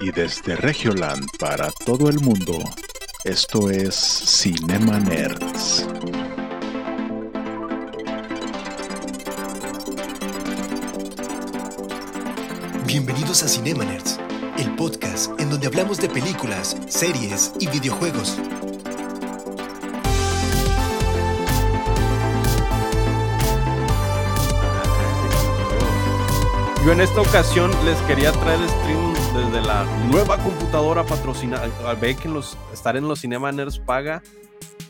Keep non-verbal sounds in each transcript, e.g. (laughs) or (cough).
Y desde Regioland para todo el mundo, esto es Cinema Nerds. Bienvenidos a Cinema Nerds, el podcast en donde hablamos de películas, series y videojuegos. Yo en esta ocasión les quería traer el stream desde la nueva computadora patrocinada. Ve que los, estar en los Cinemaners paga,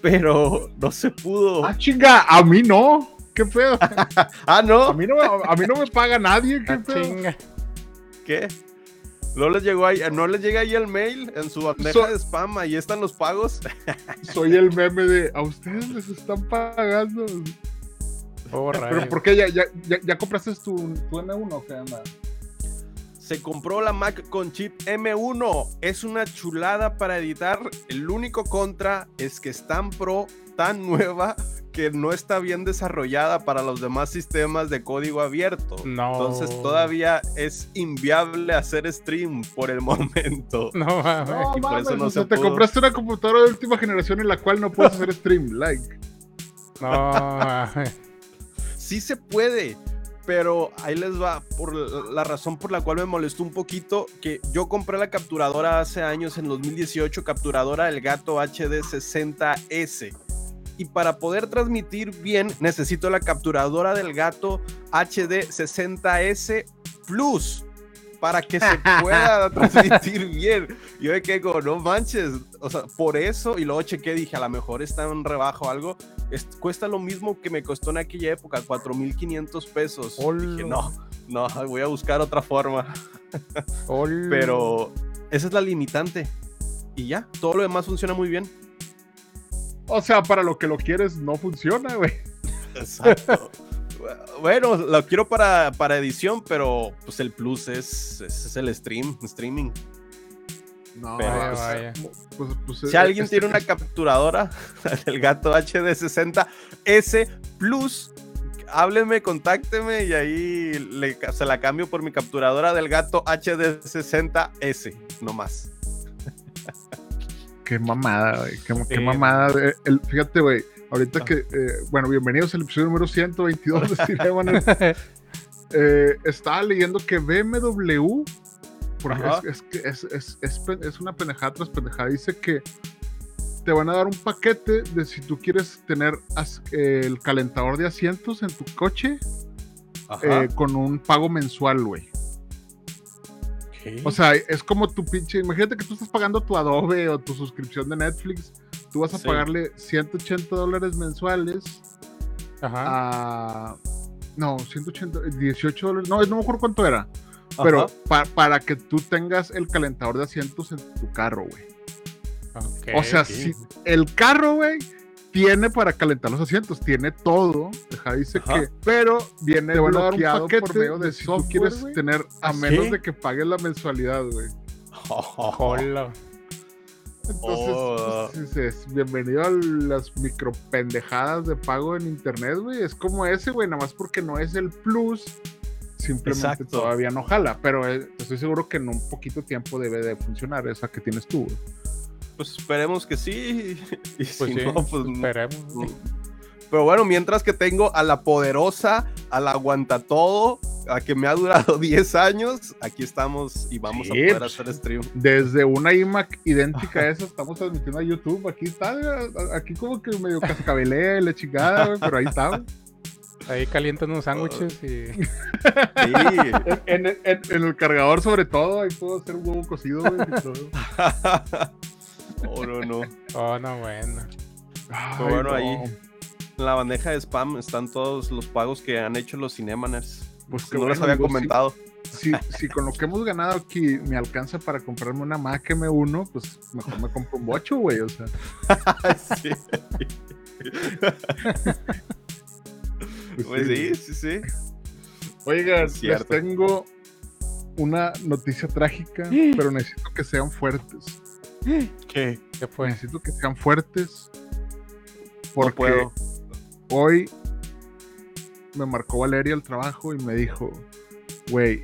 pero no se pudo. Ah, chinga, a mí no. ¿Qué feo? (laughs) ah, no. A mí no, a mí no me paga nadie. ¿Qué Ah, feo? chinga. ¿Qué? ¿No les llegó ahí, no les llega ahí el mail en su bandeja So- de spam? Ahí están los pagos. (laughs) Soy el meme de a ustedes les están pagando. Oh, Pero. ¿por qué ya, ya, ya, ya compraste tu, tu M1 o qué onda? Se compró la Mac con chip M1. Es una chulada para editar. El único contra es que es tan pro, tan nueva, que no está bien desarrollada para los demás sistemas de código abierto. No. Entonces todavía es inviable hacer stream por el (laughs) momento. (laughs) No mames. No, Y por mames, eso no o sea, se te pudo. compraste una computadora de última generación en la cual no puedes hacer stream, like. No, mames. Sí se puede, pero ahí les va por la razón por la cual me molestó un poquito que yo compré la capturadora hace años en 2018, capturadora del gato HD 60S. Y para poder transmitir bien necesito la capturadora del gato HD 60S Plus para que se pueda (laughs) transmitir bien. Yo quedé como, no manches, o sea, por eso, y luego chequé, dije, a lo mejor está en rebajo o algo, es- cuesta lo mismo que me costó en aquella época, 4.500 pesos. Dije, no, no, voy a buscar otra forma. Ol- (laughs) Pero esa es la limitante. Y ya, todo lo demás funciona muy bien. O sea, para lo que lo quieres no funciona, güey. Exacto. (laughs) bueno, lo quiero para, para edición, pero pues el plus es, es, es el stream, streaming. No, Pero, Vaya, pues, vaya. pues, pues, Si alguien este- tiene una capturadora (laughs) del gato HD60S Plus, hábleme, contácteme y ahí le- se la cambio por mi capturadora del gato HD60S, no más. Qué mamada, güey. Qué, mamada. eh, el- fíjate, güey. Ahorita que, eh, bueno, bienvenidos al episodio número 122 de (laughs) Cinema. Eh, estaba leyendo que BMW, porque es, una pendejada tras pendejada, dice que te van a dar un paquete de si tú quieres tener as- eh, el calentador de asientos en tu coche eh, con un pago mensual, güey. O sea, es como tu pinche. Imagínate que tú estás pagando tu Adobe o tu suscripción de Netflix. Tú vas a Sí. pagarle 180 dólares mensuales Ajá. a. No, 180, 18 dólares. No, no me acuerdo cuánto era. Pero pa- para que tú tengas el calentador de asientos en tu carro, güey. Ok, O sea, si el carro, güey, tiene para calentar los asientos, tiene todo. Deja, dice Ajá. que. Pero viene un bloqueado por medio de, de si tú software, quieres tener, a ¿Ah, menos sí? de que pagues la mensualidad, güey. (laughs) Hola. Entonces, Oh. pues, bienvenido a las micropendejadas de pago en internet, güey. Es como ese, güey, nada más porque no es el plus, simplemente Exacto. todavía no jala. Pero eh, estoy seguro que en un poquito tiempo debe de funcionar esa que tienes tú, güey. Pues esperemos que sí. (laughs) Y Pues si sí, no, pues esperemos. Pero bueno, mientras que tengo a la poderosa, a la aguanta todo, a que me ha durado (laughs) 10 años, aquí estamos y vamos Sí, a poder pues. hacer stream. Desde una iMac idéntica a esa, estamos transmitiendo a YouTube. Aquí está, aquí como que medio cascabelea y la chingada, güey, (laughs) pero ahí está, güey. Ahí calientan unos sándwiches y. Sí, (laughs) En, en- en- en el cargador, sobre todo, ahí puedo hacer un huevo cocido, güey. y todo. oh, no, no. Oh, no, bueno. Ay, bueno, no. ahí. En la bandeja de spam están todos los pagos que han hecho los Cinemaners. Pues que no les había digo, comentado. si, si con lo que hemos ganado aquí me alcanza para comprarme una Mac M1, pues mejor me compro un bocho, güey. O sea, (laughs) Sí. pues, Pues sí. sí, sí, sí. Oigan, Es les tengo una noticia trágica, (gasps) pero necesito que sean fuertes. ¿Qué? ¿Qué fue? Necesito que sean fuertes. No Porque puedo. hoy me marcó Valeria al trabajo y me dijo, güey,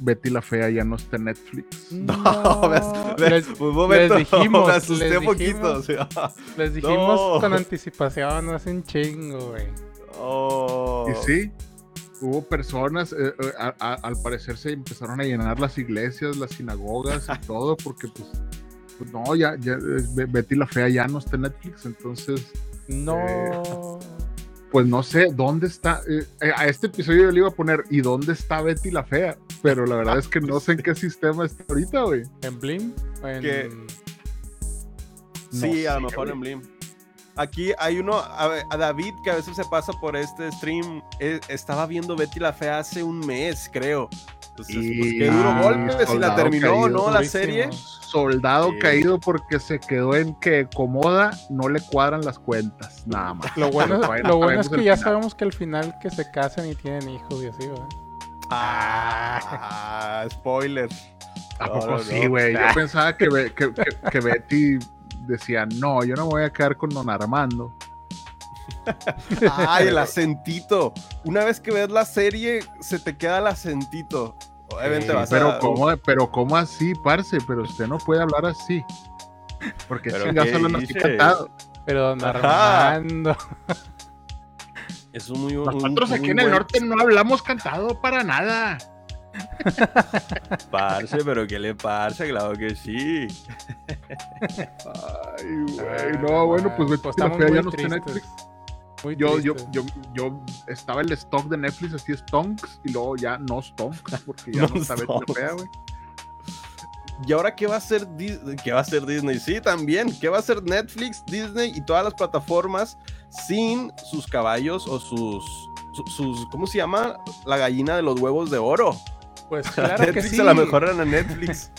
Betty la Fea ya no está en Netflix. (laughs) No, ves, ves, les, un momento, les dijimos, me asusté les un poquito. dijimos. o sea, les dijimos No. con anticipación hace un chingo, güey. oh. Y sí, hubo personas, eh, eh, a- a- al parecer se empezaron a llenar las iglesias, las sinagogas y (laughs) todo, porque pues, pues, no, ya, ya eh, Be- Betty la Fea ya no está en Netflix, entonces, No. Pues no sé dónde está. eh, eh, a este episodio yo le iba a poner, ¿y dónde está Betty la Fea? Pero la verdad es que no sé en qué sistema está ahorita, güey. ¿En Blim? ¿O en... No Sí, a lo mejor güey. en Blim. Aquí hay uno, a, David, que a veces se pasa por este stream, eh, estaba viendo Betty la Fea hace un mes, creo. Entonces, pues qué duro Ah, golpe, si la soldado terminó, caído, ¿no? La durísimo. serie. Soldado Sí. caído porque se quedó en que Comoda no le cuadran las cuentas, nada más. Lo bueno, lo es que ya final. sabemos que al final que se casan y tienen hijos y así, ¿verdad? Ah, spoiler. ¿A No, poco no, sí, no. güey? Yo pensaba que, Be- que, que- que Betty decía, no, yo no me voy a quedar con Don Armando. Ay, el acentito. Una vez que ves la serie, se te queda el acentito. Obviamente Sí, vas Pero a... ¿cómo, pero ¿cómo así, parce? Pero usted no puede hablar así. Porque ¿Pero chingados qué hablan así dice? cantado. Pero don. Armando. Es muy Nosotros un aquí muy en el buen norte no hablamos cantado para nada. (laughs) Parce, pero ¿qué le pasa? Claro que sí. Ay, güey. No, bueno, pues Betty la estamos Fea ya muy no está en tristes. Netflix. Muy Yo, yo, yo, yo estaba el stock de Netflix así Stonks y luego ya no Stonks porque ya (laughs) no, No está Betty la Stonks. Fea, güey. ¿Y ahora qué va a hacer Disney? ¿Qué va a hacer Disney? Sí, también. ¿Qué va a hacer Netflix, Disney y todas las plataformas sin sus caballos o sus, su- sus, ¿cómo se llama? La gallina de los huevos de oro. Pues claro que sí. a lo mejor era Netflix.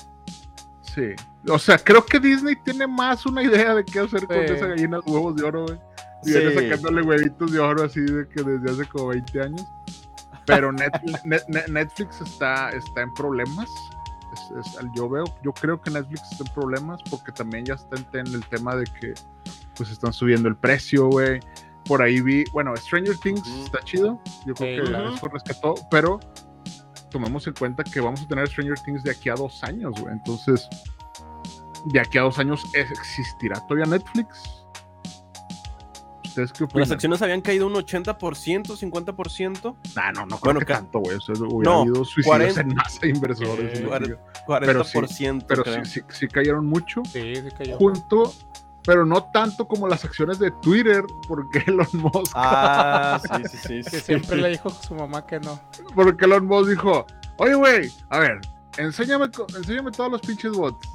Sí. O sea, creo que Disney tiene más una idea de qué hacer con esa gallina de huevos de oro, güey. Y Sí. viene sacándole huevitos de oro así de que desde hace como 20 años. Pero Netflix, (laughs) Net- Net- Netflix está, está en problemas. Es- es- yo veo, yo creo que Netflix está en problemas porque también ya está en, en el tema de que pues están subiendo el precio, güey. Por ahí vi, bueno, Stranger Things está chido. Yo creo Sí, que claro. eso rescató, pero tomemos en cuenta que vamos a tener Stranger Things de aquí a dos años, güey. Entonces, de aquí a dos años ¿es- existirá todavía Netflix. ¿Ustedes qué opinan? Las acciones habían caído un 80%, 50%. Nah, no, no creo Bueno, que ca- tanto, güey. O sea, hubiera No, habido suicidios 40. en masa de inversores. Eh, y la cuare- chingada. 40%. pero creo. sí, sí, sí cayeron mucho. Sí, sí cayó. Junto, pero no tanto como las acciones de Twitter, porque (laughs) Elon Musk, Ah, (laughs) sí, sí, sí. Que sí. siempre le dijo a su mamá que no. porque Elon Musk dijo, oye, güey, a ver, enséñame, enséñame todos los pinches bots.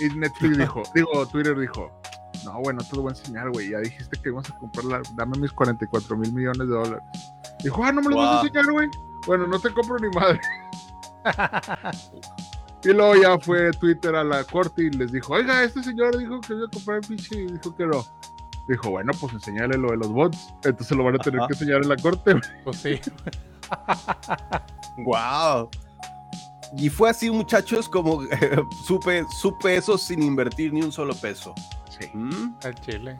Y Netflix (laughs) dijo, digo, Twitter dijo, no, güey, no te lo voy a enseñar, güey. Ya dijiste que íbamos a comprarla, dame mis 44 mil millones de dólares. Dijo, ah, no me lo vas a Wow. enseñar, güey. Bueno, no te compro ni madre. Y luego ya fue Twitter a la corte y les dijo, oiga, este señor dijo que iba a comprar el pinche y dijo que no. Dijo, bueno, pues enseñale lo de los bots. Entonces lo van a tener Ajá. que enseñar en la corte. Pues sí. (laughs) Wow. Y fue así, muchachos, como eh, supe, supe eso sin invertir ni un solo peso. Sí. ¿Mm? Al chile.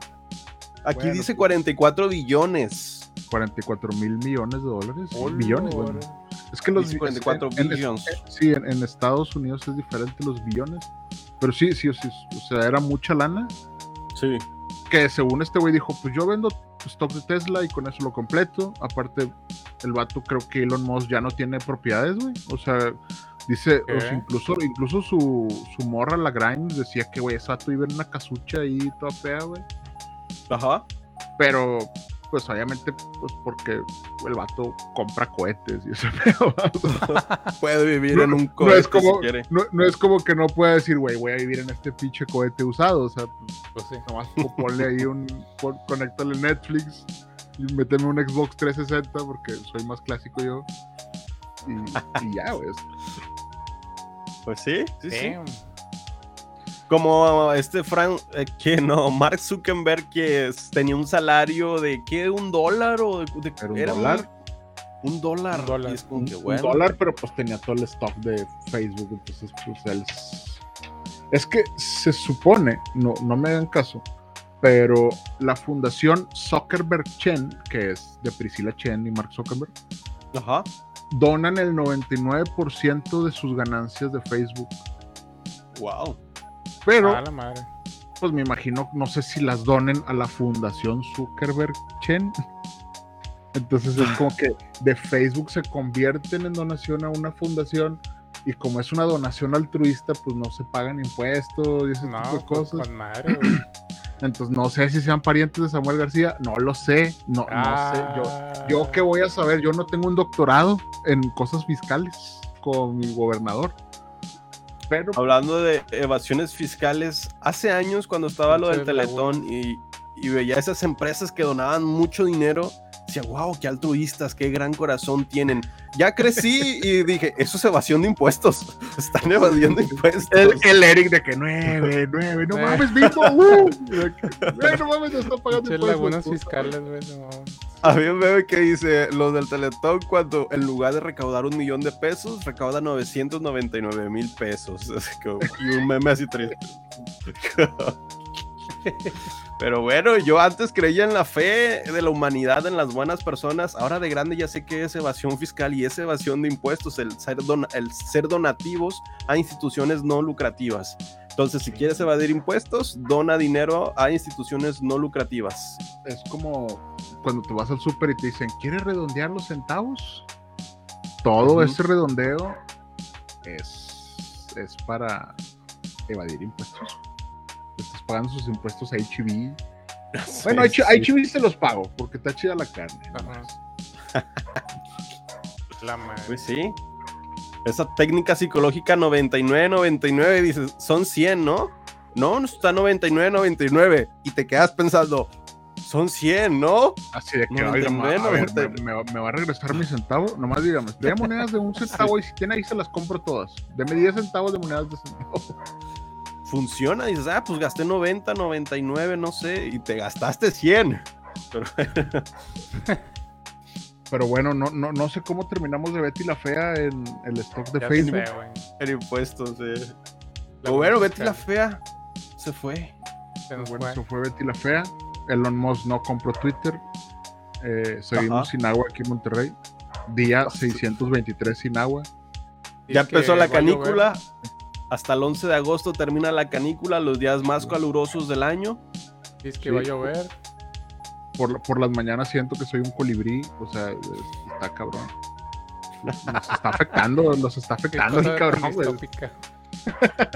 Aquí Bueno, dice pues. 44 billones. 44 mil millones de dólares. Oh, billones, Lord. bueno. Es que los Dice bi- 44 en- en- billions. Sí, en, en Estados Unidos es diferente los billones. Pero sí, sí, sí, o sea, era mucha lana. Sí. Que según este güey dijo, pues yo vendo stock de Tesla y con eso lo completo. Aparte, el vato creo que Elon Musk ya no tiene propiedades, güey. O sea, dice, o sea, ¿Qué? incluso, incluso su, su morra, la Grimes, decía que, güey, ese vato vive en una casucha ahí toda fea, güey. Ajá. Pero, pues obviamente, pues porque el vato compra cohetes y ese (laughs) pedo. Puede vivir No- en un no cohete es como, si quiere. no, no es como que no pueda decir, güey, voy a vivir en este pinche cohete usado. O sea, pues, Pues sí. nomás como ponle ahí un, pon- conéctale Netflix y méteme un Xbox 360 porque soy más clásico yo. Y, y ya, güey. Pues sí, sí, sí. Como este Frank, eh, que no, Mark Zuckerberg que es- tenía un salario de ¿qué? ¿Un dólar? O de, de- ¿Era un era dólar? Un dólar. Un dólar. Y es como Un, que, un bueno. dólar, pero pues tenía todo el stock de Facebook. Entonces, pues él. Es que se supone, no, no me hagan caso, pero la fundación Zuckerberg Chen, que es de Priscilla Chen y Mark Zuckerberg, Ajá. donan el 99% de sus ganancias de Facebook. Wow. Pero, A la madre. pues me imagino, no sé si las donen a la Fundación Zuckerberg Chen. Entonces es como que de Facebook se convierten en donación a una fundación y como es una donación altruista, pues no se pagan impuestos y ese No, tipo de pues, cosas. con madre. (clears throat) Entonces no sé si sean parientes de Samuel García, no lo sé, no, no sé. Yo, Ah, yo qué voy a saber, yo no tengo un doctorado en cosas fiscales con mi gobernador. Pero Hablando de evasiones fiscales, hace años cuando estaba lo del. Teletón y, y veía esas empresas que donaban mucho dinero, decía, wow, qué altruistas, qué gran corazón tienen. Ya crecí y dije, eso es evasión de impuestos. (laughs) Están evadiendo impuestos. el, el Eric de que nueve, nueve, no mames, mismo, uh, de que, "Güey, no mames, no está pagando impuestos". lagunas fiscales, güey. No. Había un meme que dice, los del Teletón cuando en lugar de recaudar un millón de pesos, recaudan 999 mil pesos. (laughs) Así que- y un meme así triste. (laughs) Pero bueno, yo antes creía en la fe de la humanidad, en las buenas personas. Ahora de grande ya sé que es evasión fiscal y es evasión de impuestos, el ser, dona- el ser donativos a instituciones no lucrativas. Entonces, si quieres evadir impuestos, dona dinero a instituciones no lucrativas. Es como cuando te vas al súper y te dicen, ¿quieres redondear los centavos? Todo Ujú. ese redondeo es, es para evadir impuestos. Pagando sus impuestos a HB. Bueno, Sí, a sí. HB se los pago porque está chida la carne. (laughs) La madre. Pues sí. Esa técnica psicológica 99-99, dices, son 100, ¿no? No, no está 99-99. Y te quedas pensando, son 100, ¿no? Así de que, No, oiga, ma, a ver, me, me va- me va a regresar mi centavo? Nomás dígame, de (laughs) monedas de un centavo y si tiene ahí se las compro todas. Deme 10 centavos de monedas de centavo. (laughs) Funciona, dices, ah, pues gasté 90, 99, no sé, y te gastaste 100. Pero, (laughs) Pero bueno, no, no, no sé cómo terminamos de Betty la Fea en el stock de Ya Facebook. sé, güey. en impuestos, eh. Lagunas Pero bueno, Betty la fea se fue. Se nos Bueno, fue. eso fue Betty la Fea. Elon Musk no compró Twitter. Eh, seguimos Ajá. sin agua aquí en Monterrey. Día 623 sin agua. Ya empezó la canícula. Hasta el 11 de agosto termina la canícula, los días más calurosos del año. Dice que Sí. va a llover. Por, por las mañanas siento que soy un colibrí. O sea, es- está cabrón. Nos está afectando, nos está afectando cabrón.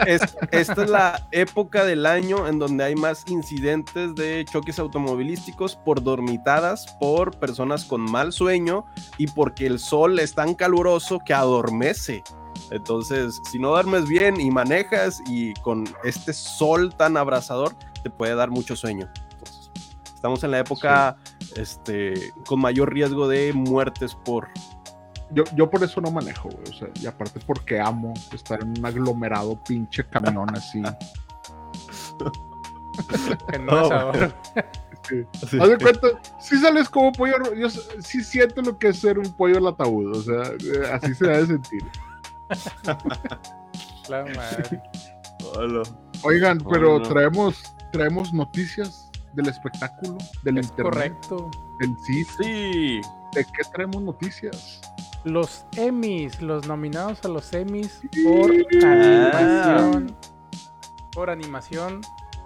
Es- esta es la época del año en donde hay más incidentes de choques automovilísticos por dormitadas, por personas con mal sueño y porque el sol es tan caluroso que adormece. Entonces, si no duermes bien y manejas y con este sol tan abrasador, te puede dar mucho sueño. Entonces, estamos en la época este, con mayor riesgo de muertes por... Yo, yo por eso no manejo, güey. O sea, y aparte porque amo estar en un aglomerado pinche camión así. (laughs) En asador. Haz de cuenta, si sales como pollo, yo sí siento lo que es ser un pollo al ataúd, o sea, eh, así se debe sentir. La madre. Hola. Oigan, Oh, pero no. traemos, traemos noticias del espectáculo, del Es internet, correcto. del CIS. Sí. ¿De qué traemos noticias? Los Emmys, los nominados a los Emmys por Ah. animación. Por animación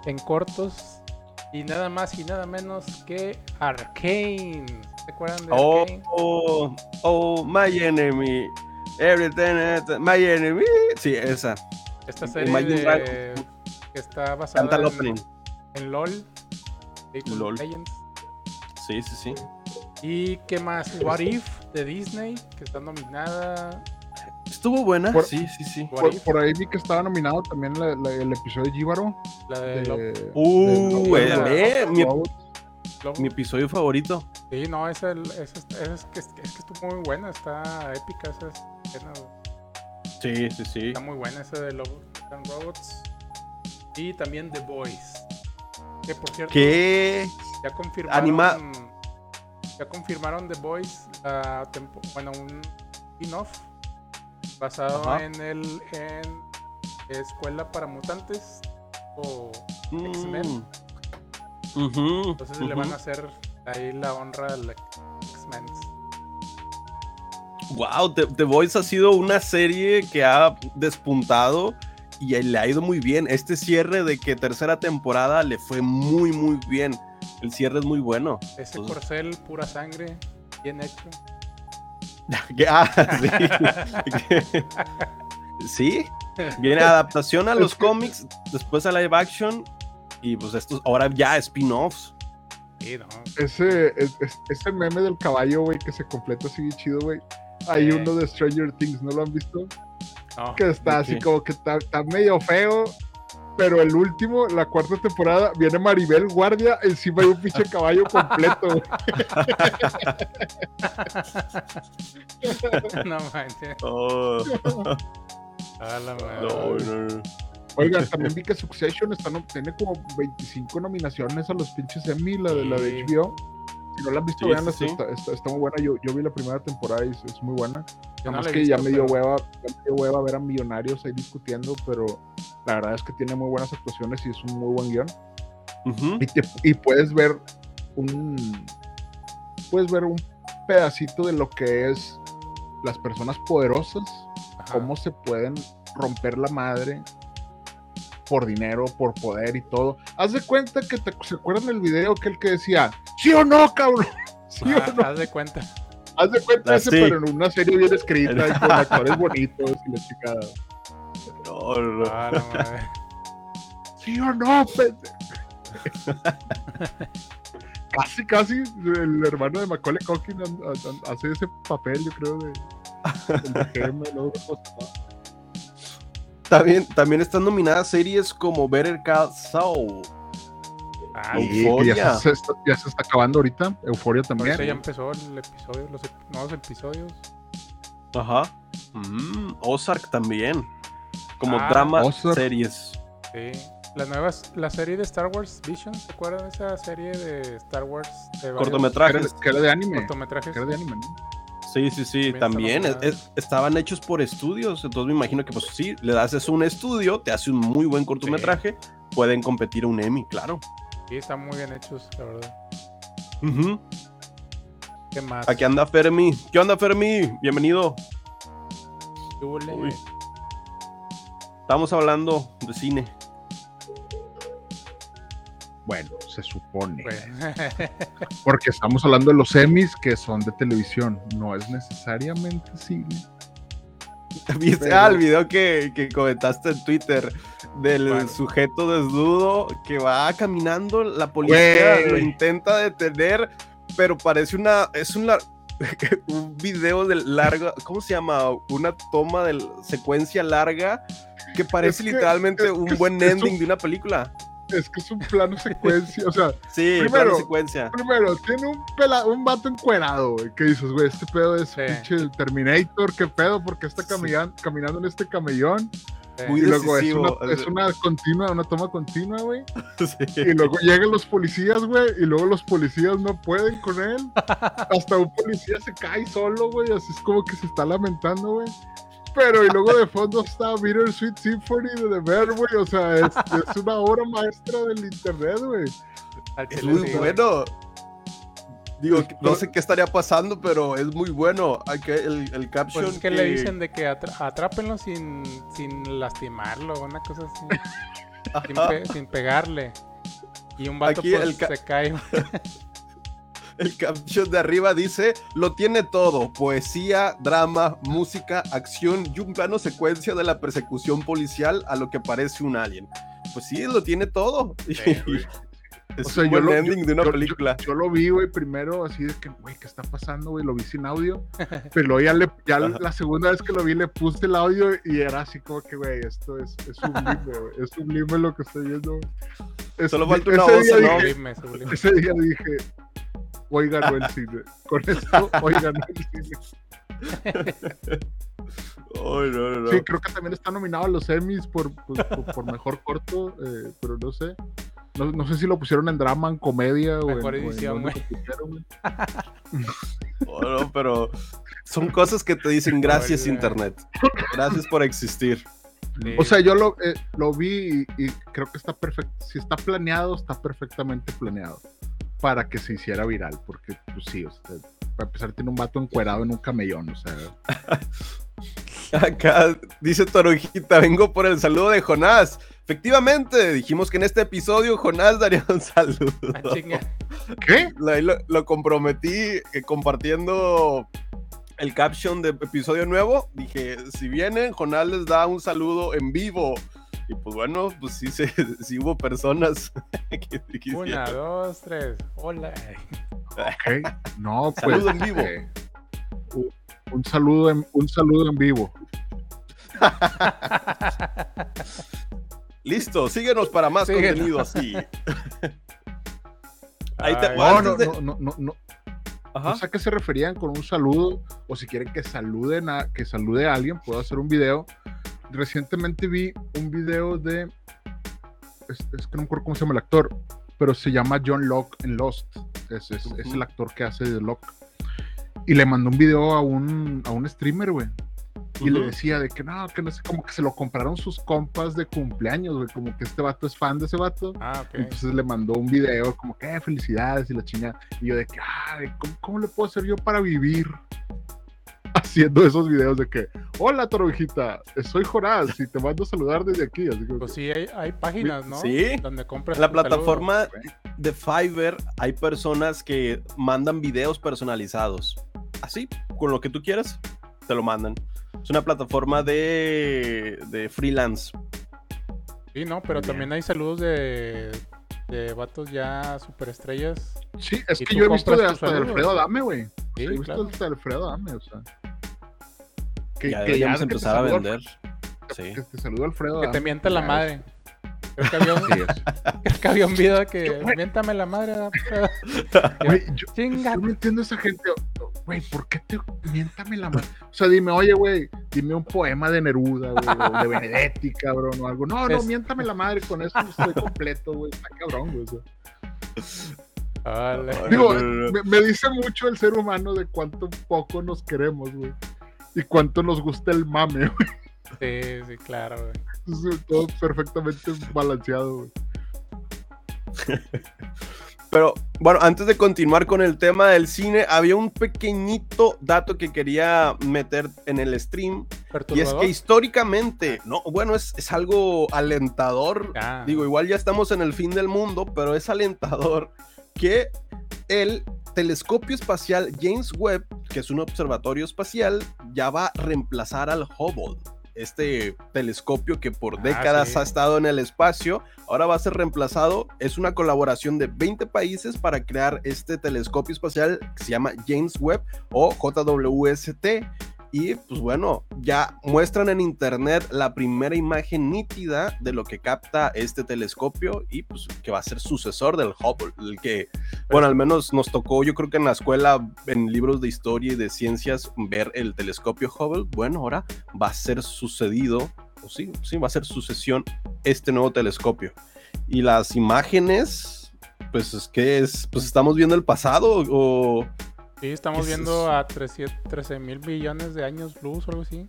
en cortos. Y nada más y nada menos que Arcane. ¿Se acuerdan de Oh, Arcane? oh, oh, my enemy. Everything, my enemy. Sí, esa. Esta serie de- que está basada Canta el en, opening. en LOL. LOL. Legends. Sí, sí, sí. ¿Y qué más? What If de Disney, que está nominada. Estuvo buena. Por- Sí, sí, sí. Por, ahí vi que estaba nominado también la- la- el episodio de Jíbaro. la de Love- de- Uh, de- el- de- eh, mi, Robots. Love- mi episodio favorito. Sí, no, esa, esa, esa- es, que, es que estuvo muy buena, está épica esa escena. Sí, sí, sí. Está muy buena esa de Love and Robots. Y también The Boys. Que por cierto, ¿Qué? ya confirmaron. Anima- Ya confirmaron The Boys, la tempo- bueno, un spin-off basado Ajá. en el en Escuela para Mutantes o X-Men. Mm. Entonces le van a hacer ahí la honra al X-Men. Wow, The, The Voice ha sido una serie que ha despuntado y le ha ido muy bien. Este cierre de que tercera temporada le fue muy, muy bien. El cierre es muy bueno. Ese Entonces- corcel, pura sangre, bien hecho. (laughs) Ah, sí. (laughs) sí. Viene adaptación a los cómics, después a live action y pues estos ahora ya spin-offs. Sí, no. Ese, es- es- ese meme del caballo, güey, que se completa así chido, güey. Hay Eh. uno de Stranger Things, ¿no lo han visto? no. Que está ¿de así como que está, está medio feo. Pero el último, la cuarta temporada, viene Maribel Guardia encima de un pinche (laughs) caballo completo. (laughs) no manches. Oh, A la madre. no, no, no. Oiga, también vi que Succession está tiene como 25 nominaciones a los pinches Emmy, la de, la de Sí. HBO. Si no la han visto, Sí, veanla, sí. Está, está- está muy buena. Yo, yo vi la primera temporada y es, es muy buena. Yo Nada no más la he que ya me dio pero- hueva, ya me dio hueva ver a millonarios ahí discutiendo, pero la verdad es que tiene muy buenas actuaciones y es un muy buen guion. Y, te- y puedes ver un puedes ver un pedacito de lo que es las personas poderosas, Ajá. cómo se pueden romper la madre por dinero, por poder y todo. Haz de cuenta que te, se acuerdan el video que el que decía, ¿sí o no, cabrón? (laughs) ¿Sí o no? Haz de cuenta. Haz de cuenta Ah, ese, sí. pero en una serie bien escrita y con (laughs) actores bonitos y la chicada. No, no, no. A la madre. ¿Sí o no, pendejo? casi, casi el hermano de Macaulay Culkin hace ese papel, yo creo, de, el de GM, ¿no? También, también están nominadas series como Better Call Saul. Ah, Y- sí, que ya se, está, ya se está acabando ahorita, Euforia por también. eso ya empezó el episodio, los ep- nuevos episodios. Ajá. Mm, Ozark también. Como Ah, drama Ozark. series. Sí. Las nuevas, la serie de Star Wars Visions, ¿se acuerdan de esa serie de Star Wars? De Cortometrajes. que era de anime. cortometrajes. Que era de anime, ¿no? Sí, sí, sí, También también. es- es- estaban hechos por estudios, entonces me imagino que pues sí, le haces un estudio, te hace un muy buen cortometraje, pueden competir a un Emmy, claro. Sí, están muy bien hechos, la verdad. Ujú. ¿Qué más? Aquí anda Fermi. ¿Qué onda Fermi? Bienvenido. Uy. Estamos hablando de cine. Bueno, se supone. (laughs) Porque estamos hablando de los semis que son de televisión. No es necesariamente cine. (laughs) ¿Viste Pero- el video que, que comentaste en Twitter del sujeto desnudo que va caminando, la policía lo intenta detener, pero parece una, es un, (laughs) un video de larga, ¿cómo se llama? Una toma de secuencia larga que parece que- literalmente es un buen ending un- de una película. Es que es un plano secuencia. O sea, (laughs) Sí, Primero- plano secuencia. primero, tiene un, pela, un vato encuerado, güey. Que dices, güey, este pedo es Sí. pinche Terminator. ¿Qué pedo? Porque está Sí. caminan- caminando en este camellón. eh, Muy Y luego es decisivo, una, es una continua, una toma continua, güey. (laughs) Sí. Y luego llegan los policías, güey, y luego los policías no pueden con él. (laughs) Hasta un policía se cae solo, güey, así es como que se está lamentando, güey. Pero y luego de fondo está Bitter Sweet Symphony de The Bear, güey, o sea, es, es una obra maestra del internet, güey. Es muy sí. bueno. Digo, no sé qué estaría pasando, pero es muy bueno. El, el caption. Pues es que le dicen de que atra- atrápenlo sin, sin lastimarlo, una cosa así. (laughs) sin, Ajá. pe- sin pegarle. Y un vato Aquí pues, el ca- se cae. (laughs) El caption de arriba dice: Lo tiene todo: poesía, drama, música, acción y un plano secuencia de la persecución policial a lo que parece un alien. Pues sí, lo tiene todo. (laughs) es O sea, un yo buen lo, ending yo- de una yo- película. Yo, yo lo vi, güey, primero así de que, güey, ¿qué está pasando, güey? Lo vi sin audio. Pero luego ya, le, ya la segunda vez que lo vi le puse el audio y era así como que, güey, esto es, es sublime, güey. Es sublime lo que estoy viendo. Es- Solo falta una voz, ¿no? dije- Sublime, sublime. ese día dije, hoy ganó el cine. Con esto, hoy ganó el cine. Ay, no, no, no. Sí, creo que también está nominado a los Emmys por, por, mejor corto, eh, pero no sé. No, no sé si lo pusieron en drama, en comedia o en, Mejor o en edición, güey. lo pusieron, güey. Oh, no, pero son cosas que te dicen gracias internet. Gracias por existir. Sí. O sea, yo lo, eh, lo vi y, y creo que está perfecto. Si está planeado, está perfectamente planeado para que se hiciera viral. Porque, pues sí, o sea, para empezar tiene un vato encuerado en un camellón, o sea. (laughs) Acá dice Torojita, vengo por el saludo de Jonás. Efectivamente, dijimos que en este episodio Jonás daría un saludo. Ah. ¿Qué? Lo comprometí eh, compartiendo el caption de episodio nuevo. Dije, si vienen, Jonás les da un saludo en vivo. Y pues bueno, pues sí, se, (laughs) sí hubo personas (laughs) que quisieron. Una, dos, tres. Hola. Ok. No, (laughs) pues. Saludo en vivo. eh, un, un saludo en, un saludo en vivo. Listo, síguenos para más Síguenos. contenido así. Ahí te- Ay, No, no, de- no, no, no, no. Ajá. No sé a qué se referían con un saludo, o si quieren que saluden a, que salude a alguien, puedo hacer un video. Recientemente vi un video de, es, es que no me acuerdo cómo se llama el actor, pero se llama John Locke en Lost. Es, es- es Ujú. el actor que hace de Locke. Y le mandó un video a un, a un streamer, güey. Y le decía de que no, que no sé, como que se lo compraron sus compas de cumpleaños, güey. Como que este vato es fan de ese vato. Ah, ok. Entonces le mandó un video como que "Eh, felicidades y la chingada. Y yo de que, ay, ¿cómo, cómo le puedo hacer yo para vivir? Haciendo esos videos de que, hola Torovejita, soy Jorás y te mando a saludar desde aquí. Así Pues sí, hay, hay páginas, ¿no? Sí. Donde compras En la saludo. plataforma de Fiverr hay personas que mandan videos personalizados. Así, con lo que tú quieras, te lo mandan. Es una plataforma de, de freelance. Sí, no, pero también hay saludos de, de vatos ya superestrellas. sí, es ¿Y que yo he visto de hasta de? Alfredo Adame, güey. Sí, he visto claro. hasta de Alfredo Adame, o sea. Que, Ya deberíamos que te empezar a vender. Sí. Que te saluda Alfredo Que te Adame, mienta la ya, madre. Creo que había un, (laughs) creo que había un video que Yo, güey. miéntame la madre. ¿verdad? (laughs) Güey, yo, Chinga. Yo no entiendo a esa gente. Güey, ¿por qué te miéntame la mano? O sea, dime, oye, güey, dime un poema de Neruda, güey, o de Benedetti, cabrón, o algo. No, no, Es- miéntame la madre, con eso estoy completo, güey. Está cabrón, güey. Digo, me dice mucho el ser humano de cuánto poco nos queremos, güey. Y cuánto nos gusta el mame, güey. Sí, sí, claro, güey. Todo perfectamente balanceado, güey. Pero bueno, antes de continuar con el tema del cine, había un pequeñito dato que quería meter en el stream. Y es que históricamente, no, bueno, es, es algo alentador. Ah. Digo, igual ya estamos en el fin del mundo, pero es alentador que el telescopio espacial James Webb, que es un observatorio espacial, ya va a reemplazar al Hubble. Este telescopio que por Ah, décadas sí. ha estado en el espacio, ahora va a ser reemplazado. Es una colaboración de 20 países para crear este telescopio espacial que se llama James Webb o JWST. Y pues bueno, ya muestran en internet la primera imagen nítida de lo que capta este telescopio y pues que va a ser sucesor del Hubble, el que, bueno, al menos nos tocó, yo creo que en la escuela, en libros de historia y de ciencias, ver el telescopio Hubble. Bueno, ahora va a ser sucedido, o sí, sí, va a ser sucesión este nuevo telescopio. Y las imágenes, pues es que es, pues estamos viendo el pasado o... Sí, estamos ¿Qué es viendo a 13 mil millones de años luz o algo así.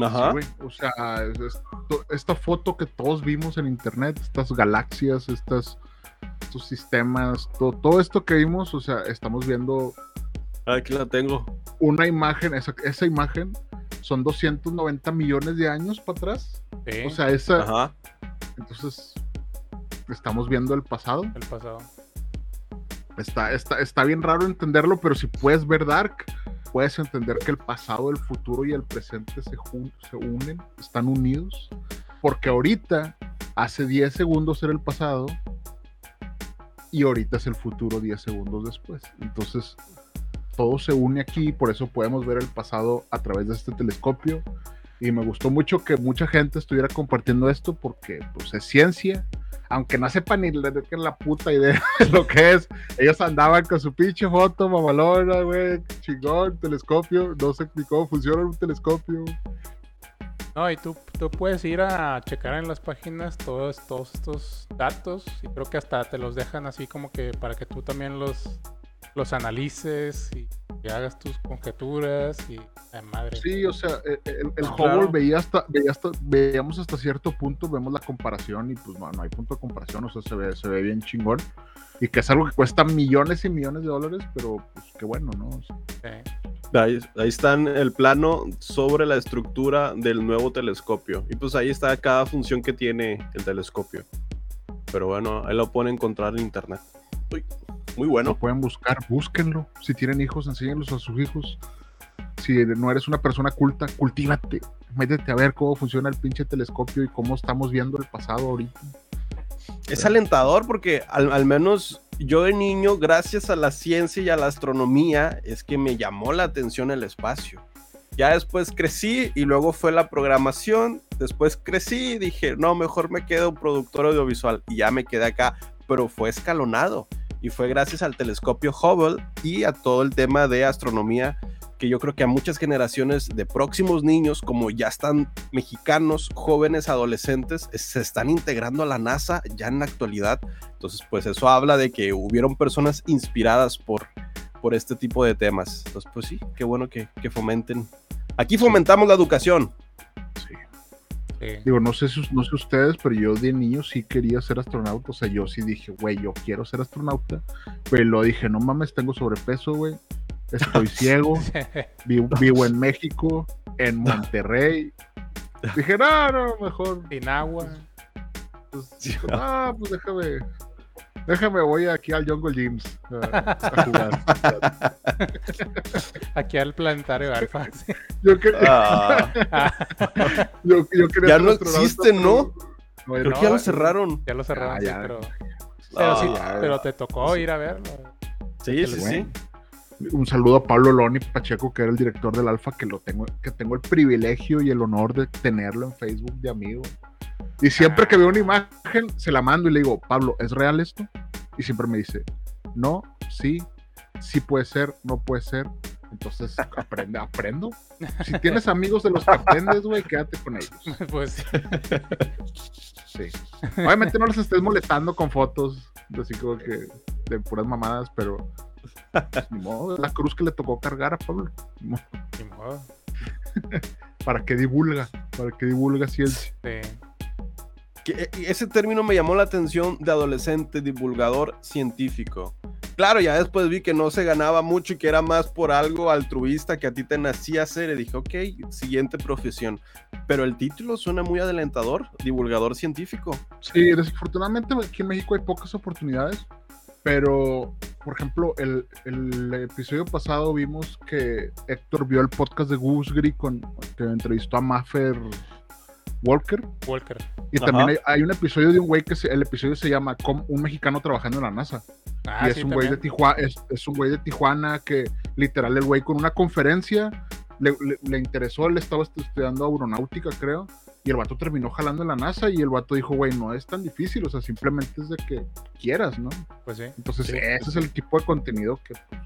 Ajá. Sí, güey. o sea, es- esto- esta foto que todos vimos en internet, estas galaxias, estas, estos sistemas, to- todo esto que vimos, o sea, estamos viendo Aquí la tengo. una imagen, esa, esa imagen son 290 millones de años para atrás. Sí, O sea, esa, Ajá. entonces estamos viendo el pasado. el pasado. Está, está, está bien raro entenderlo, pero si puedes ver Dark, puedes entender que el pasado, el futuro y el presente se, jun- se unen, están unidos. Porque ahorita, hace 10 segundos era el pasado y ahorita es el futuro 10 segundos después. Entonces, todo se une aquí, por eso podemos ver el pasado a través de este telescopio. Y me gustó mucho que mucha gente estuviera compartiendo esto porque pues, es ciencia. Aunque no sepan ni la, la puta idea de lo que es, ellos andaban con su pinche foto mamalona, güey, chingón, telescopio, no ni cómo funciona un telescopio. No, y tú, tú puedes ir a checar en las páginas todos, todos estos datos y creo que hasta te los dejan así como que para que tú también los, los analices y y hagas tus conjeturas y madre. Sí, o sea, el, el Hubble claro. veía hasta, veía hasta, veíamos hasta cierto punto, vemos la comparación y pues no, no hay punto de comparación, o sea, se ve, se ve bien chingón. Y que es algo que cuesta millones y millones de dólares, pero pues qué bueno, ¿no? O sea, Sí. Ahí, ahí está el plano sobre la estructura del nuevo telescopio. Y pues ahí está cada función que tiene el telescopio. Pero bueno, ahí lo pueden encontrar en internet. Uy, muy lo bueno. pueden buscar, búsquenlo. Si tienen hijos, enséñenlos a sus hijos. Si no eres una persona culta, cultívate. Métete a ver cómo funciona el pinche telescopio y cómo estamos viendo el pasado ahorita. Es alentador porque al, al menos yo de niño, gracias a la ciencia y a la astronomía, es que me llamó la atención el espacio. Ya después crecí y luego fue la programación. Después crecí y dije, no, mejor me quedo productor audiovisual. Y ya me quedé acá, pero fue escalonado. Y fue gracias al telescopio Hubble y a todo el tema de astronomía que yo creo que a muchas generaciones de próximos niños, como ya están mexicanos, jóvenes, adolescentes, se están integrando a la NASA ya en la actualidad. Entonces, pues eso habla de que hubieron personas inspiradas por, por este tipo de temas. Entonces, pues sí, qué bueno que, que fomenten. Aquí fomentamos la educación. Sí. Sí. Digo, no sé, si, no sé ustedes, pero yo de niño sí quería ser astronauta. O sea, yo sí dije, güey, yo quiero ser astronauta. Pero lo dije, no mames, tengo sobrepeso, güey. Estoy (laughs) ciego. Vivo, vivo en México, en Monterrey. (laughs) Dije, no, no, mejor. Sin agua. Pues, (laughs) dijo, ah, pues déjame. Déjame, voy aquí al Jungle Gyms a, a jugar. Aquí al planetario Alfa. Yo, Ah, Ah, yo, yo quería Ya ser no existe, ¿no? pero- creo no, que ya lo no, cerraron. ya lo cerraron, Ah, sí, ya. pero. Pero, sí, Ah, pero te tocó ir a verlo. Sí, sí, sí. Un saludo a Pablo Loni Pacheco, que era el director del Alfa, que lo tengo, que tengo el privilegio y el honor de tenerlo en Facebook de amigo. Y siempre que veo una imagen, se la mando y le digo, Pablo, ¿es real esto? Y siempre me dice, no, sí, sí puede ser, no puede ser. Entonces, aprende, aprendo. Si tienes amigos de los que aprendes, güey, quédate con ellos. (laughs) Pues Sí. Obviamente no los estés molestando con fotos, así como que de puras mamadas, pero ni modo, es la cruz que le tocó cargar a Pablo. Ni modo. ni modo. (laughs) Para que divulga, para que divulga ciencia. Sí. Que, eh, ese término me llamó la atención de adolescente divulgador científico. Claro, ya después vi que no se ganaba mucho y que era más por algo altruista que a ti te nacía hacer. Y dije, ok, siguiente profesión. Pero el título suena muy adelantador, divulgador científico. Sí, desafortunadamente aquí en México hay pocas oportunidades, pero por ejemplo, el, el episodio pasado vimos que Héctor vio el podcast de Goose Gris con que entrevistó a Maffer Walker. Walker. Y también hay, hay un episodio de un güey que se- el episodio se llama Un mexicano trabajando en la NASA. Ah, y es sí, un güey de. Tijuana, es, es un güey de Tijuana que literal el güey con una conferencia le, le- le interesó, él estaba estu- estudiando aeronáutica, creo, y el vato terminó jalando en la NASA y el vato dijo, güey, no es tan difícil, o sea, simplemente es de que quieras, ¿no? Pues sí. Entonces, Sí. ese es el tipo de contenido que pues,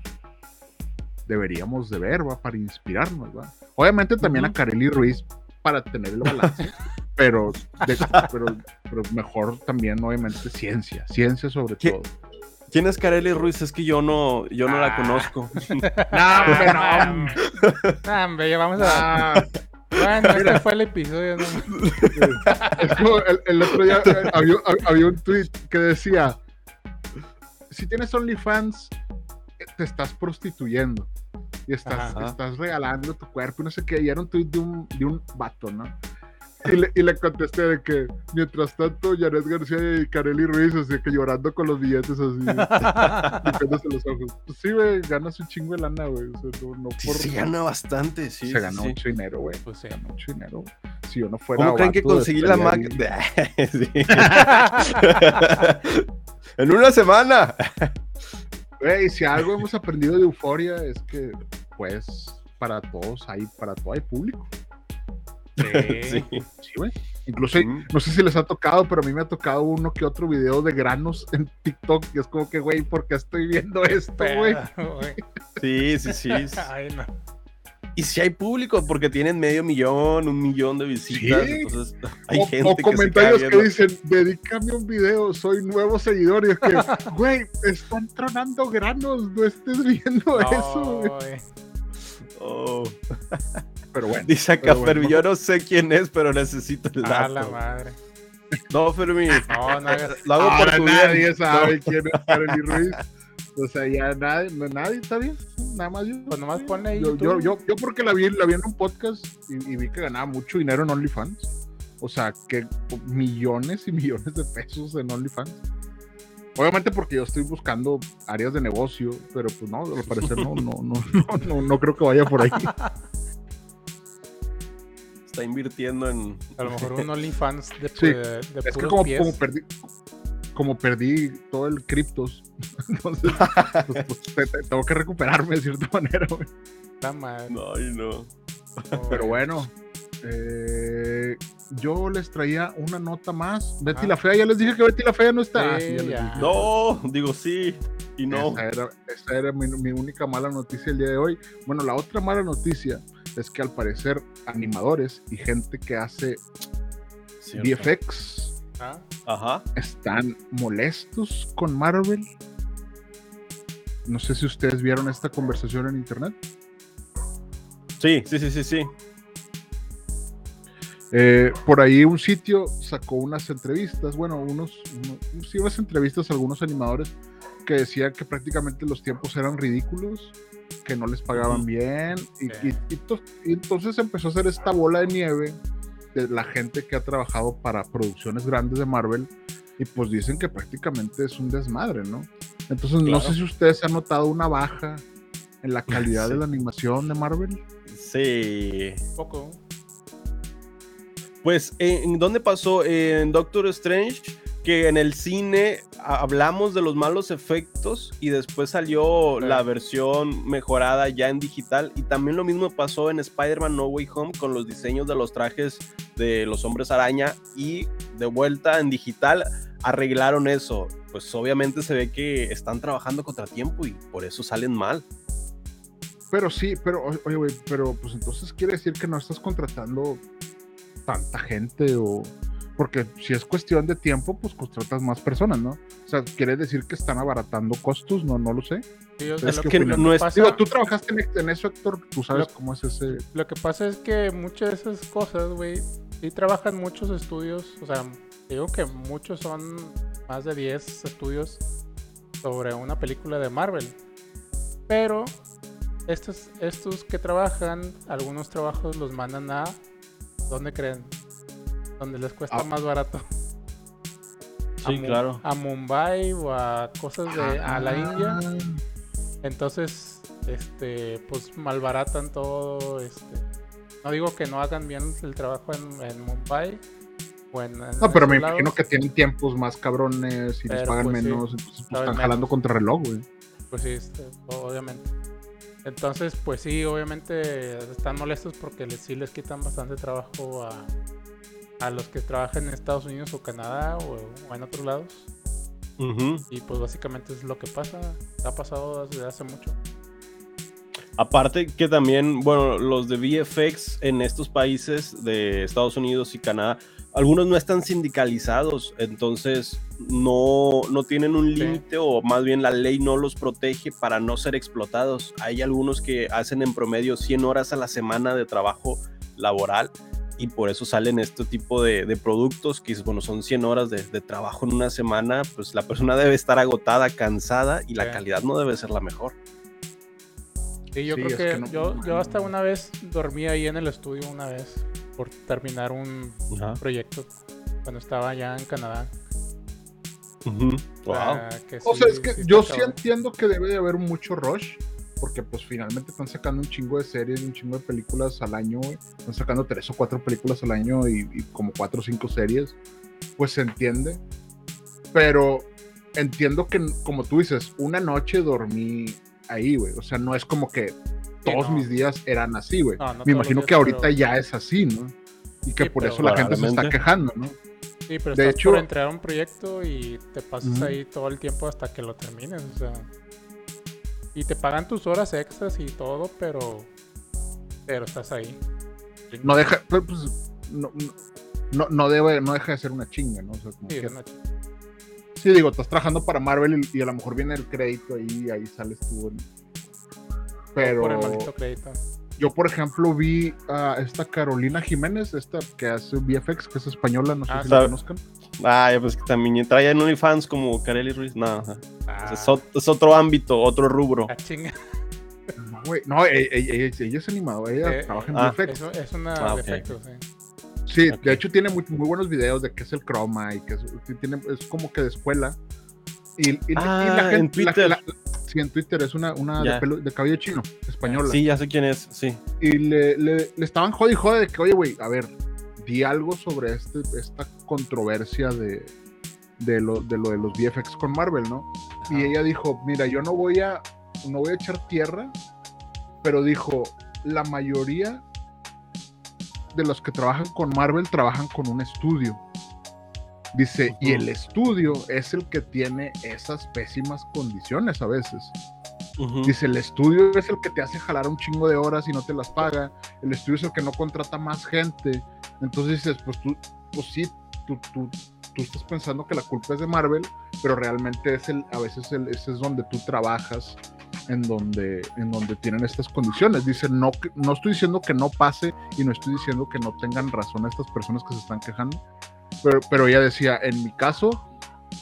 deberíamos de ver, ¿va? Para inspirarnos, ¿va? Obviamente también a. Kareli Ruiz para tener el balance, (laughs) pero, de- pero, pero mejor también, obviamente, ciencia, ciencia sobre ¿Qué? todo. ¿Quién es Kareli Ruiz? Es que yo no, yo no la Ah. conozco. (laughs) No, hombre, no, Ah, hombre, ya vamos a. Bueno, este fue el episodio. ¿no? es como el, el otro día eh, había, había un tweet que decía: Si tienes OnlyFans, eh, te estás prostituyendo y estás, Ajá. estás regalando tu cuerpo y no sé qué. Y era un tweet de un, de un vato, ¿no? Y le, y le contesté de que, mientras tanto, Janet García y Kareli Ruiz, así que llorando con los billetes, así, (laughs) picándose los ojos. Pues sí, güey, ganas un chingo de lana, güey. O sea, no, no Sí, por. se gana bastante, sí. se sí. mucho dinero, güey. Pues sí. Se gana mucho dinero. Si yo no fuera. ¿Cómo creen que conseguí la Mac? (laughs) (laughs) en una semana. Güey, si algo hemos aprendido de Euforia es que, pues, para todos hay, para todo hay público. (laughs) Sí. Sí. Güey. Incluso, Mm. no sé si les ha tocado, pero a mí me ha tocado uno que otro video de granos (laughs) en TikTok y es como que, güey, ¿por qué estoy viendo esto, (laughs) güey? Sí, sí, sí. Ay, no. Y si hay público, porque tienen medio millón, un millón de visitas. Sí. Entonces, hay o, gente o que comentarios que dicen, dedícame un video, soy nuevo seguidor. Y es que, güey, están tronando granos, no estés viendo eso. güey. No. Oh. Pero bueno, Dice acá bueno. Fermi, yo no sé quién es, pero necesito el A la dato. madre. No, Fermi, No, no lo hago por ahora tu nadie bien. sabe quién es Kareli (laughs) Ruiz. O sea, ya nadie, no, nadie está bien. Nada más yo. Pues nomás ponle ahí Yo, yo, yo, yo porque la vi, la vi en un podcast y, y vi que ganaba mucho dinero en OnlyFans. O sea, que millones y millones de pesos en OnlyFans. Obviamente porque yo estoy buscando áreas de negocio, pero pues no, al parecer no, no, no, no, (laughs) no, no creo que vaya por ahí. Está invirtiendo en. A lo mejor un OnlyFans de, Sí. de, de Es que como, pies. como perdí, como perdí todo el criptos, (laughs) entonces pues, pues, te- te- tengo que recuperarme de cierta (laughs) manera. güey. No, ay, no. Pero bueno, eh, yo les traía una nota más. Betty Ah. la Fea, ya les dije que Betty la Fea no está. Sí, Ah. No, digo sí y no. Esa era, esa era mi, mi única mala noticia el día de hoy. Bueno, la otra mala noticia es que al parecer animadores y gente que hace Cierto. VFX Ah, Ajá. están molestos con Marvel. No sé si ustedes vieron esta conversación en internet. Sí, sí, sí, sí, sí. Eh, por ahí un sitio sacó unas entrevistas, bueno, unos, unos, sí, unas entrevistas a algunos animadores que decían que prácticamente los tiempos eran ridículos, que no les pagaban bien, y, Sí. y- y to- y entonces empezó a hacer esta bola de nieve de la gente que ha trabajado para producciones grandes de Marvel, y pues dicen que prácticamente es un desmadre, ¿no? Entonces no sé si ustedes han notado una baja en la calidad (laughs) Sí. de la animación de Marvel. Sí. poco. Pues, ¿en dónde pasó? En Doctor Strange, que en el cine hablamos de los malos efectos y después salió Sí. la versión mejorada ya en digital. Y también lo mismo pasó en Spider-Man No Way Home con los diseños de los trajes de los hombres araña y de vuelta en digital arreglaron eso. Pues obviamente se ve que están trabajando contra tiempo y por eso salen mal. Pero sí, pero oye, güey, pero pues entonces quiere decir que no estás contratando tanta gente o porque si es cuestión de tiempo, pues contratas más personas, ¿no? O sea, quiere decir que están abaratando costos, no, no lo sé. Sí, o sea, Es lo que que, no es- pasa, Digo, tú trabajaste en, en eso, Héctor, tú sabes Lo- cómo es ese. lo que pasa es que muchas de esas cosas, güey, sí trabajan muchos estudios. O sea, digo que muchos son más de 10 estudios sobre una película de Marvel. Pero estos, estos que trabajan, algunos trabajos los mandan a. ¿Dónde creen? Donde les cuesta Ah. más barato. Sí, claro. A Mumbai o a cosas de. a la India. Ah, Entonces, este, pues malbaratan todo, este. No digo que no hagan bien el trabajo en, en Mumbai o en, en No, pero me imagino que tienen tiempos más cabrones y les pagan pues, sí, menos, entonces pues, están jalando menos. contra reloj, güey. Pues sí, este, obviamente. Entonces, pues sí, obviamente están molestos porque les, sí les quitan bastante trabajo a, a los que trabajan en Estados Unidos o Canadá o, o en otros lados. Y pues básicamente es lo que pasa. Ha pasado desde hace mucho. Aparte que también, bueno, los de VFX en estos países de Estados Unidos y Canadá, algunos no están sindicalizados, entonces no, no tienen un Sí. límite o más bien la ley no los protege para no ser explotados. Hay algunos que hacen en promedio 100 horas a la semana de trabajo laboral y por eso salen este tipo de, de productos que bueno, son 100 horas de, de trabajo en una semana, pues la persona (laughs) debe estar agotada, cansada y la Sí. calidad no debe ser la mejor. Sí, yo Sí, creo es que, que no- yo, no, yo no. hasta una vez dormí ahí en el estudio una vez por terminar un proyecto cuando estaba allá en Canadá. Wow. O sea, es que sí yo sí entiendo que debe de haber mucho rush, porque pues finalmente están sacando un chingo de series, un chingo de películas al año, están sacando tres o cuatro películas al año y, y como cuatro o cinco series, pues se entiende. Pero entiendo que, como tú dices, una noche dormí ahí, güey. O sea, no es como que todos no. mis días eran así, güey. No, no Me imagino que ahorita pero- ya es así, ¿no? Y que Sí, por eso la gente se está quejando, ¿no? Sí, pero de estás hecho- por entregar un proyecto y te pasas ahí todo el tiempo hasta que lo termines, o sea. Y te pagan tus horas extras y todo, pero Pero estás ahí. No deja, pues, pues, no, no- no, debe, no deja de ser una chinga, ¿no? O sea, como Sí, que- es una ch- sí, digo, estás trabajando para Marvel y, y a lo mejor viene el crédito ahí, ahí sales tú. Pero por el maldito crédito. yo, por ejemplo, vi a esta Carolina Jiménez, esta que hace VFX, que es española, no sé Ah, si la conozcan. Ah, ya, pues que también trae en OnlyFans como Kareli Ruiz. No, ajá. Ah, es, ot- es otro ámbito, otro rubro. ah, chinga. No, güey, no, ella, ella- ella- ella es animadora, ella Eh, trabaja en ah, VFX. Eso es una Ah, ok. defecto, sí. Sí, de hecho tiene muy, muy buenos videos de qué es el croma y que es, tiene, es como que de escuela. Y, y- y Ah, la gente, en la- Twitter. la- sí, en Twitter es una, una de, pelo- de cabello chino, española. Sí, ya sé quién es, sí. Y le, le- le estaban jode y jode de que, oye, güey, a ver, di algo sobre este, esta controversia de, de, lo, de lo de los VFX con Marvel, ¿no? Y Ajá. ella dijo, mira, yo no voy a, no voy a echar tierra, pero dijo, la mayoría de los que trabajan con Marvel trabajan con un estudio. Dice, y el estudio es el que tiene esas pésimas condiciones a veces. Dice, el estudio es el que te hace jalar un chingo de horas y no te las paga. El estudio es el que no contrata más gente. Entonces dices, pues tú, pues sí, tú, tú, tú estás pensando que la culpa es de Marvel, pero realmente es el, a veces el, ese es donde tú trabajas, en donde, en donde tienen estas condiciones. Dice, no, no estoy diciendo que no pase y no estoy diciendo que no tengan razón estas personas que se están quejando. Pero, pero ella decía, en mi caso,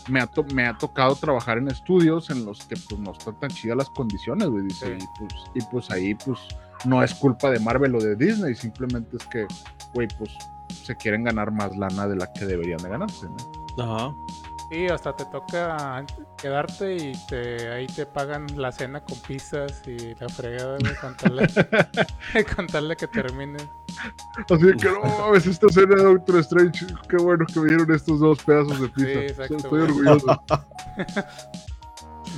me ha, to- me ha tocado trabajar en estudios en los que pues no están tan chidas las condiciones, güey, dice, Sí. y, pues, y pues ahí pues no es culpa de Marvel o de Disney, simplemente es que, güey, pues se quieren ganar más lana de la que deberían de ganarse, ¿no? Ajá. Sí, hasta te toca quedarte y te, ahí te pagan la cena con pizzas y la fregada, de, con tal de (laughs) que termines. Así que no mames, esta escena de Doctor Strange, qué bueno que me dieron estos dos pedazos de pizza. exacto, Estoy orgulloso. (laughs)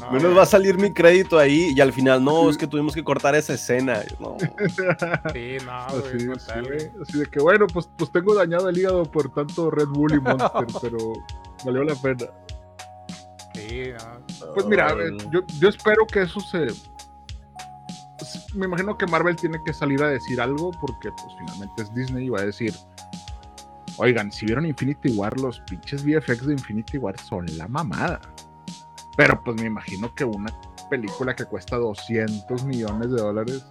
No, Menos va a salir mi crédito ahí y al final, no, es que tuvimos que cortar esa escena. No. (laughs) Sí, no, Así, sí, güey. Así de que bueno, pues, pues tengo dañado el hígado por tanto Red Bull y Monster, pero valió la pena. Sí, no. Pues mira, a ver, Órale. yo, yo espero que eso se. s- Me imagino que Marvel tiene que salir a decir algo porque, pues, finalmente es Disney y va a decir: Oigan, si vieron Infinity War, los pinches VFX de Infinity War son la mamada. Pero, pues, me imagino que una película que cuesta 200 millones de dólares,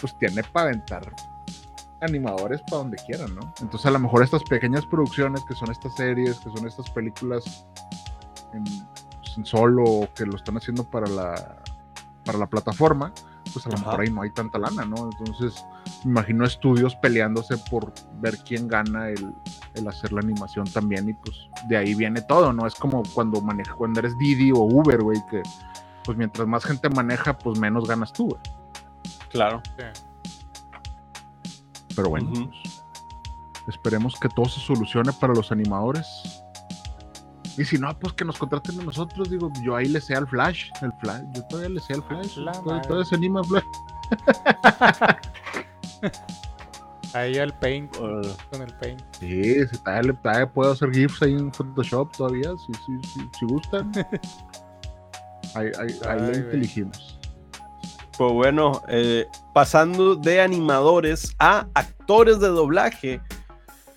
pues, tiene para aventar animadores para donde quieran, ¿no? Entonces, a lo mejor estas pequeñas producciones que son estas series, que son estas películas en, pues, en solo o que lo están haciendo para la para la plataforma, pues a lo Ajá. mejor ahí no hay tanta lana, ¿no? Entonces, me imagino estudios peleándose por ver quién gana el, el hacer la animación también, y pues de ahí viene todo, ¿no? Es como cuando maneja, cuando eres Didi o Uber, güey, que pues mientras más gente maneja, pues menos ganas tú, güey. Claro. Sí. Pero bueno, esperemos que todo se solucione para los animadores. Y si no, pues que nos contraten a nosotros. Digo, yo ahí le sé al Flash. El Flash, yo todavía le sé al Flash. La Todavía, todavía se anima Flash. (laughs) Ahí al paint, Órale. con el paint. Sí, sí, todavía, puedo hacer GIFs ahí en Photoshop todavía. Si, si, si, si gustan. (laughs) Ahí, ahí, ahí Ay, güey. inteligimos. Pues bueno, eh, pasando de animadores a actores de doblaje,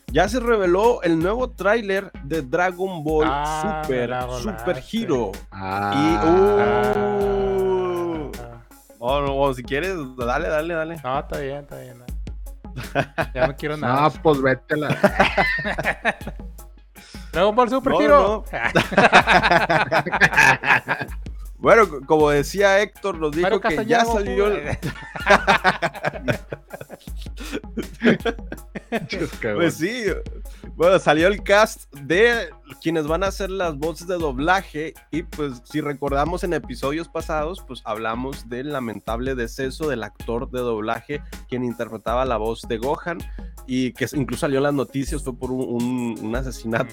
ya se reveló el nuevo tráiler de Dragon Ball Ah, Super, Super. Hero. Ah, Uh. Ah, Oh, no, o si quieres, dale, dale, dale. No, está bien, está bien. no. Ya no quiero (laughs) no, nada. pues vete a la. (laughs) Dragon Ball Super No, Hero. (laughs) Bueno, co- como decía Héctor, nos dijo que ya salió el... (laughs) Pues sí, bueno, salió el cast de quienes van a hacer las voces de doblaje y pues si recordamos en episodios pasados, pues hablamos del lamentable deceso del actor de doblaje quien interpretaba la voz de Gohan y que incluso salió en las noticias, fue por un, un- un asesinato. Un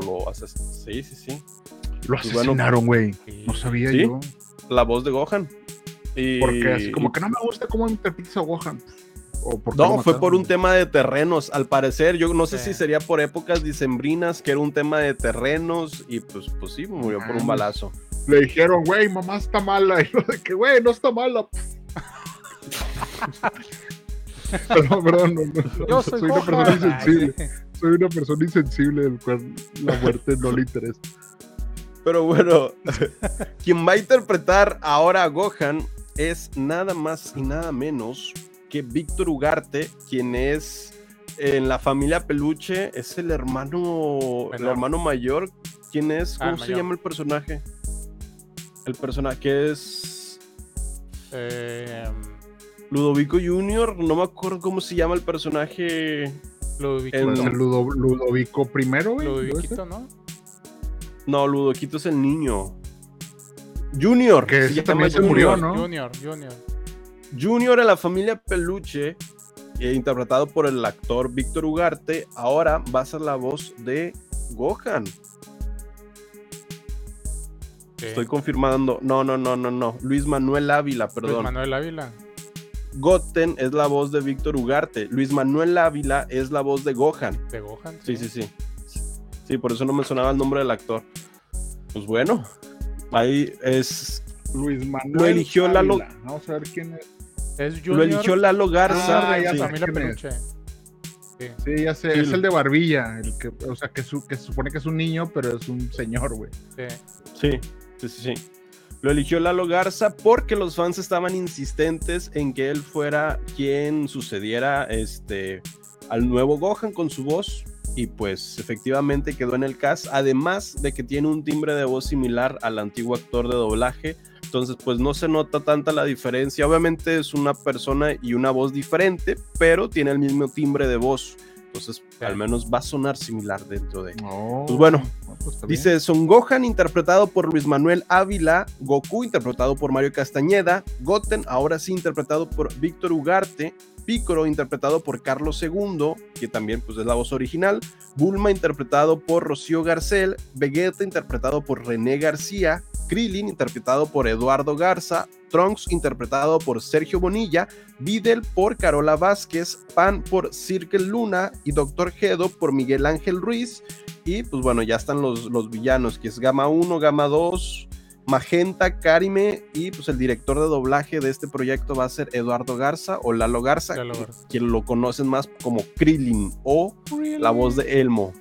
lo- lo ases- sí, sí, sí. Lo asesinaron, güey. Sí. No sabía ¿Sí? yo. La voz de Gohan. Y... Porque así como que no me gusta cómo interpretas a Gohan. O por qué No, fue por un tema de terrenos, al parecer. Yo no sé Sí. si sería por épocas dicembrinas, que era un tema de terrenos, y pues, pues sí, murió por un Mames. balazo. Le dijeron, güey, mamá está mala. (laughs) Y lo de que, güey, no está mala. (laughs) Perdón, perdón, no, no, Yo soy, soy, una persona insensible. Soy una persona insensible del cual la muerte no le interesa. Pero bueno, (laughs) quien va a interpretar ahora a Gohan es nada más y nada menos que Víctor Ugarte, quien es en la familia Peluche, es el hermano, el hermano mayor. ¿Quién es? Ah, ¿Cómo se mayor. llama el personaje? El personaje que es Eh, Ludovico Jr., no me acuerdo cómo se llama el personaje. Ludovico, En- Ludo- Ludovico primero, güey. Ludoviquito, ¿no? No, Ludoquito es el niño. Junior. Que también se murió, ¿no? Junior, Junior. Junior en la familia Peluche, eh, interpretado por el actor Víctor Ugarte, ahora va a ser la voz de Gohan. Sí. Estoy confirmando. No, no, no, no, no. Luis Manuel Ávila, Luis perdón. Manuel Ávila. Goten es la voz de Víctor Ugarte. Luis Manuel Ávila es la voz de Gohan. De Gohan. Sí, sí, sí. Sí, por eso no mencionaba el nombre del actor. Pues bueno, ahí es. Luis Manuel. Lo eligió Lalo- Ávila. Vamos a ver quién es. Es Junior. Lo eligió Lalo Garza. Ah, ya de sí. familia. Peluche. Sí. Sí, ya sé. Sí. Es el de Barbilla. El que, o sea, que, su- que se supone que es un niño, pero es un señor, güey. Sí. Sí, sí, sí, sí. Lo eligió Lalo Garza porque los fans estaban insistentes en que él fuera quien sucediera este, al nuevo Gohan con su voz. Y pues efectivamente quedó en el cast. Además de que tiene un timbre de voz similar al antiguo actor de doblaje. Entonces, pues no se nota tanta la diferencia. Obviamente es una persona y una voz diferente, pero tiene el mismo timbre de voz. Entonces, al menos va a sonar similar dentro de, Pues bueno, pues. Dice Son Gohan interpretado por Luis Manuel Ávila, Goku interpretado por Mario Castañeda, Goten ahora sí interpretado por Víctor Ugarte, Piccolo interpretado por Carlos II, que también pues es la voz original, Bulma interpretado por Rocío Garcel, Vegeta interpretado por René García, Krillin interpretado por Eduardo Garza, Trunks interpretado por Sergio Bonilla, Videl por Carola Vázquez, Pan por Circle Luna y Doctor Gedo por Miguel Ángel Ruiz. Y pues bueno, ya están los, los villanos, que es Gama 1, Gama 2, Magenta, Karime y pues el director de doblaje de este proyecto va a ser Eduardo Garza o Lalo Garza, Lalo que- Garza. quien lo conocen más como Krillin o la voz de Elmo.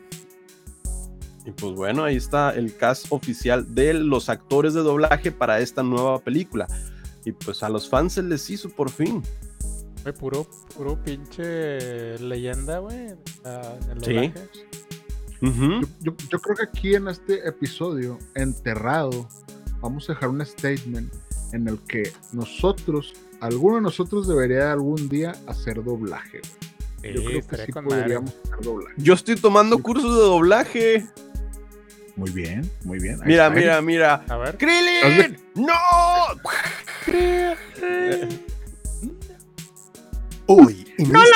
Y pues bueno, ahí está el cast oficial de los actores de doblaje para esta nueva película. Y pues a los fans se les hizo por fin. Puro, puro pinche leyenda, güey. Sí. doblaje. Yo, yo- yo creo que aquí en este episodio, enterrado, vamos a dejar un statement en el que nosotros, alguno de nosotros debería algún día hacer doblaje. güey. Yo Sí, creo que sí madre. podríamos hacer doblaje. Yo estoy tomando cursos de doblaje. Muy bien, muy bien. Ahí Mira, está, ¿eh? mira, mira. A ver. ¡Krillin! ¡No! (laughs)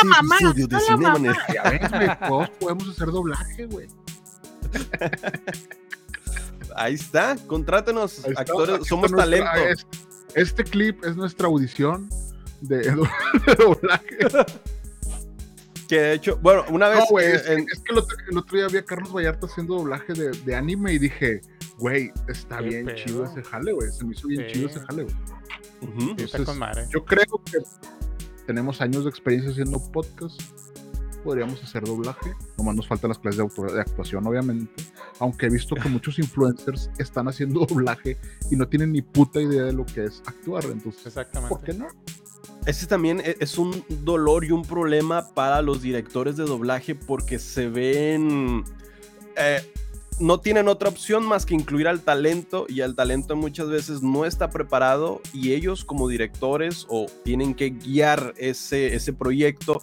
mamá, episodio de no la Cinema mamá. Nerd, Ya ves, güey, todos podemos hacer doblaje, güey. Ahí está, contrátenos, Ahí está, actores, somos nuestra- talento. es- este clip es nuestra audición de, (laughs) de doblaje. Que de hecho, bueno, una vez No, güey, eh, es, en- es que el otro, el otro día vi a Carlos Vallarta haciendo doblaje de, de anime y dije, güey, está ¿Qué bien pedo? chido ese jale, güey. Se me hizo bien Sí. chido ese jale, güey. Sí, está Entonces. Yo creo que tenemos años de experiencia haciendo podcast. Podríamos hacer doblaje. Nomás nos faltan las clases de, actuación, obviamente. Aunque he visto que muchos influencers están haciendo (laughs) doblaje y no tienen ni puta idea de lo que es actuar. Entonces, Exactamente. ¿por qué no? Ese también e- es un dolor y un problema para los directores de doblaje porque se ven... eh, no tienen otra opción más que incluir al talento y el talento muchas veces no está preparado y ellos como directores o tienen que guiar ese, ese proyecto.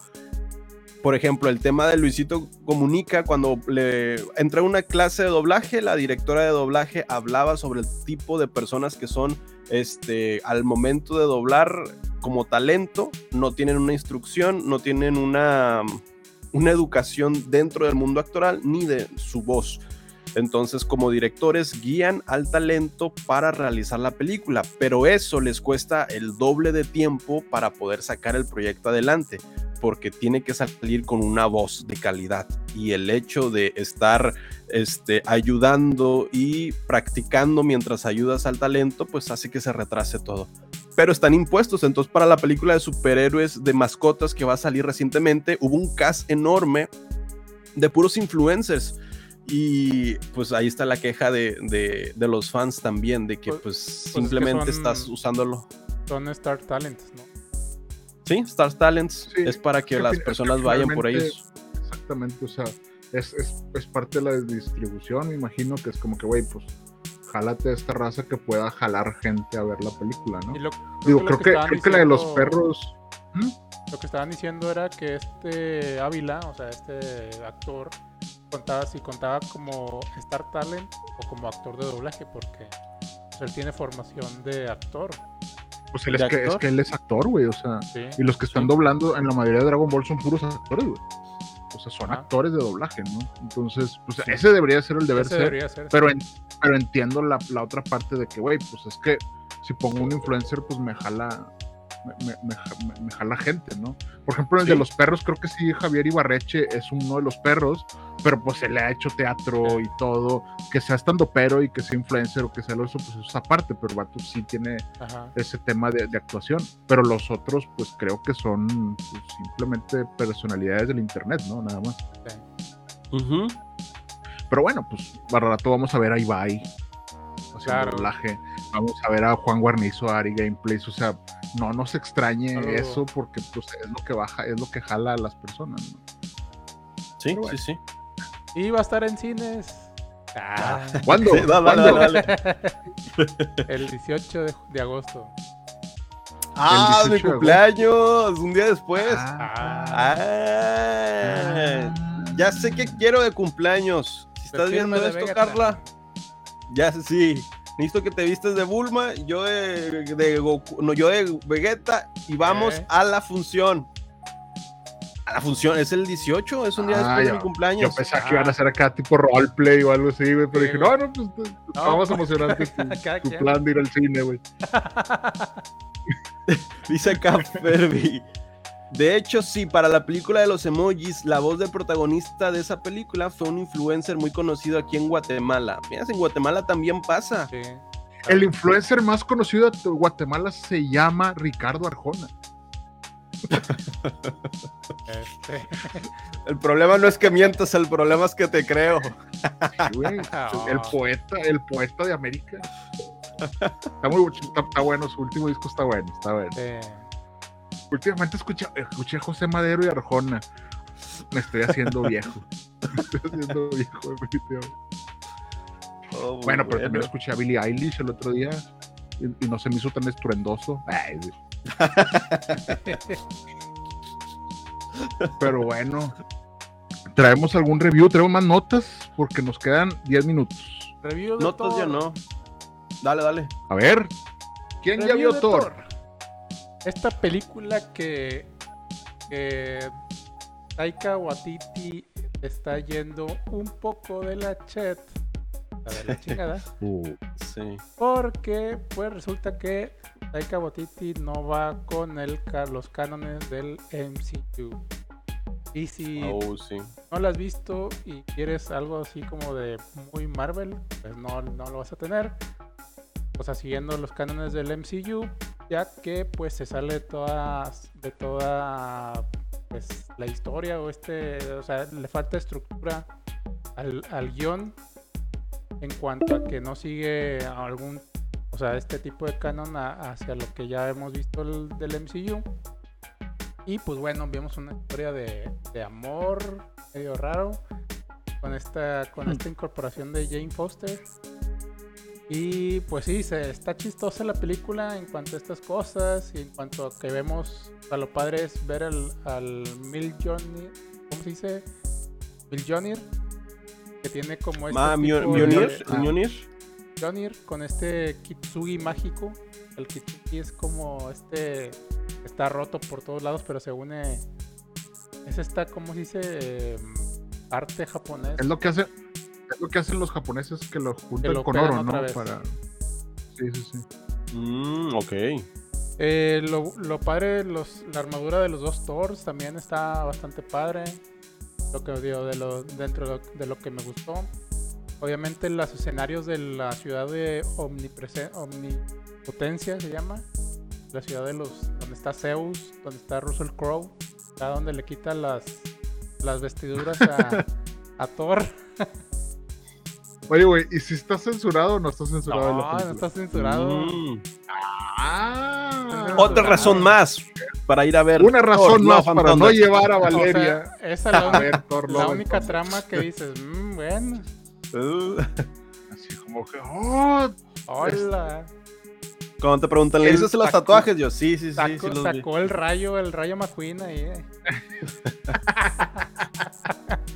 Por ejemplo, el tema de Luisito Comunica, cuando le entré a una clase de doblaje, la directora de doblaje hablaba sobre el tipo de personas que son este, al momento de doblar como talento, no tienen una instrucción, no tienen una, una educación dentro del mundo actoral ni de su voz. Entonces, como directores, guían al talento para realizar la película, pero eso les cuesta el doble de tiempo para poder sacar el proyecto adelante, porque tiene que salir con una voz de calidad. Y el hecho de estar este, ayudando y practicando mientras ayudas al talento, pues hace que se retrase todo. pero están impuestos. Entonces, para la película de superhéroes de mascotas que va a salir recientemente, hubo un cast enorme de puros influencers. Y pues ahí está la queja de, de- de los fans también, de que Pues- pues, es que simplemente son- estás usándolo. Son Star Talents, ¿no? Sí, Star Talents Sí, es para que es que las personas vayan por ellos. Exactamente, o sea, es, es, es parte de la distribución, me imagino que es como que, güey, pues, jálate a esta raza que pueda jalar gente a ver la película, ¿no? Y lo- Digo, lo creo que, creo que la de los diciendo- perros... ¿Mm? Lo que estaban diciendo era que este Ávila, o sea, este actor, contaba si contaba como Star Talent o como actor de doblaje, porque él tiene formación de actor. Pues él es ¿De que, es actor? que él es actor, güey, o sea, ¿sí? y los que están Sí. doblando en la mayoría de Dragon Ball son puros actores, güey. O sea, son Ajá. actores de doblaje, ¿no? Entonces, pues Sí. ese debería ser el deber Ese ser. debería ser. Pero, en- pero entiendo la, la otra parte de que, güey, pues es que si pongo un influencer, pues me jala, me, me- me ja- me- me jala gente, ¿no? Por ejemplo, el de los perros, creo que sí, Javier Ibarreche es uno de los perros, pero pues se le ha hecho teatro y todo, que sea estando pero y que sea influencer o que sea lo eso, pues es aparte, pero vato sí tiene Ajá. ese tema de, de actuación, pero los otros, pues creo que son pues, simplemente personalidades del internet, ¿no? Nada más. Pero bueno, pues al rato vamos a ver a Ibai haciendo Claro. doblaje. Vamos a ver a Juan Guarnizo, a Ari Gameplays. O sea, no nos extrañe eso porque pues, es lo que baja, es lo que jala a las personas. ¿no? Sí, bueno. sí, sí. Y va a estar en cines. Ah, (laughs) ¿Cuándo? Sí, dale, ¿Cuándo? dale, dale. (laughs) el 18 de, de agosto. Ah, 18 mi de cumpleaños, un día después. Ah. Ah, ya sé que quiero de cumpleaños. Si estás viendo esto. Carla, ya sé, sí. Necesito que te vistes de Bulma, yo de, de Goku, no, yo de Vegeta y vamos Eh. a la función. A la función, es el 18, es un día Ah, después de mi cumpleaños. Yo pensaba que iban a hacer acá tipo roleplay o algo así, güey, pero Sí, dije, no, no, pues pues, está No, emocionante (laughs) tu, tu plan de ir al cine, güey. (laughs) (laughs) Dice acá Ferby. De hecho, sí, para la película de los emojis, la voz del protagonista de esa película fue un influencer muy conocido aquí en Guatemala. Mira, en Guatemala también pasa. Sí. El influencer más conocido de Guatemala se llama Ricardo Arjona. Este, (laughs) El problema no es que mientas, el problema es que te creo. Sí, güey. Oh. (laughs) El poeta, el poeta de América. Está muy está, está bueno, su último disco está bueno, está bueno. Últimamente escuché, escuché a José Madero y Arjona. Me estoy haciendo (laughs) viejo. Me estoy haciendo viejo, definitivamente. Oh, Bueno, pero también escuché a Billie Eilish el otro día y, y no se me hizo tan estruendoso. Ay, sí. pero bueno, traemos algún review, traemos más notas porque nos quedan 10 minutos. review de Notas ya no. Dale, dale. A ver, ¿quién ya vio Thor? Esta película que, que Taika Waititi está yendo un poco de la chat, la de la (laughs) chingada, Uh, Sí. porque pues resulta que Taika Waititi no va con el, los cánones del MCU. Y si Oh, sí. no lo has visto y quieres algo así como de muy Marvel, pues no, no lo vas a tener. O sea, siguiendo los cánones del MCU, ya que pues se sale de toda, de toda pues, la historia o este, o sea, le falta estructura al, al guion en cuanto a que no sigue algún, o sea, este tipo de canon a- hacia lo que ya hemos visto el- del MCU. Y pues bueno, vimos una historia de, de amor medio raro con esta, con esta incorporación de Jane Foster. Y pues sí, se, está chistosa la película en cuanto a estas cosas y en cuanto a que vemos, a lo padre es ver al, al Mil Johnny, ¿cómo se dice? Mil Johnny, que tiene como este Ma, Mjol- tipo de- Mjolnir, ah, Mjolnir. Mjolnir con este Kitsugi mágico. El Kitsugi es como este. Está roto por todos lados, pero se une. Es esta, ¿cómo se dice? Eh, arte japonés. es lo que hace, es lo que hacen los japoneses que lo juntan lo con oro, ¿no? vez. Para... Sí, sí, sí. Mm, ok. Eh, lo, lo padre, los, la armadura de los dos Thors también está bastante padre. Lo que digo, de lo, dentro de lo, de lo que me gustó. Obviamente los escenarios de la ciudad de omnipresen- omnipotencia se llama. la ciudad de los. donde está Zeus, donde está Russell Crowe, acá donde le quita las, las vestiduras a, (laughs) a Thor. (laughs) Oye, güey, ¿y si está censurado o no está censurado? No, no está censurado. Mm. Ah, Otra razón más para ir a ver. Una razón más para no llevar a O sea, Valeria esa es la, uni- ver Thor la Love and única trama que dices, "Mm, bueno, Uh, (laughs) Así como que, oh, hola. Cuando te preguntan, ¿le dices los sacó- tatuajes? Yo, sí, sí, sí. Sacó, sí los vi. sacó el rayo, el rayo McQueen ahí. eh. (laughs) (laughs)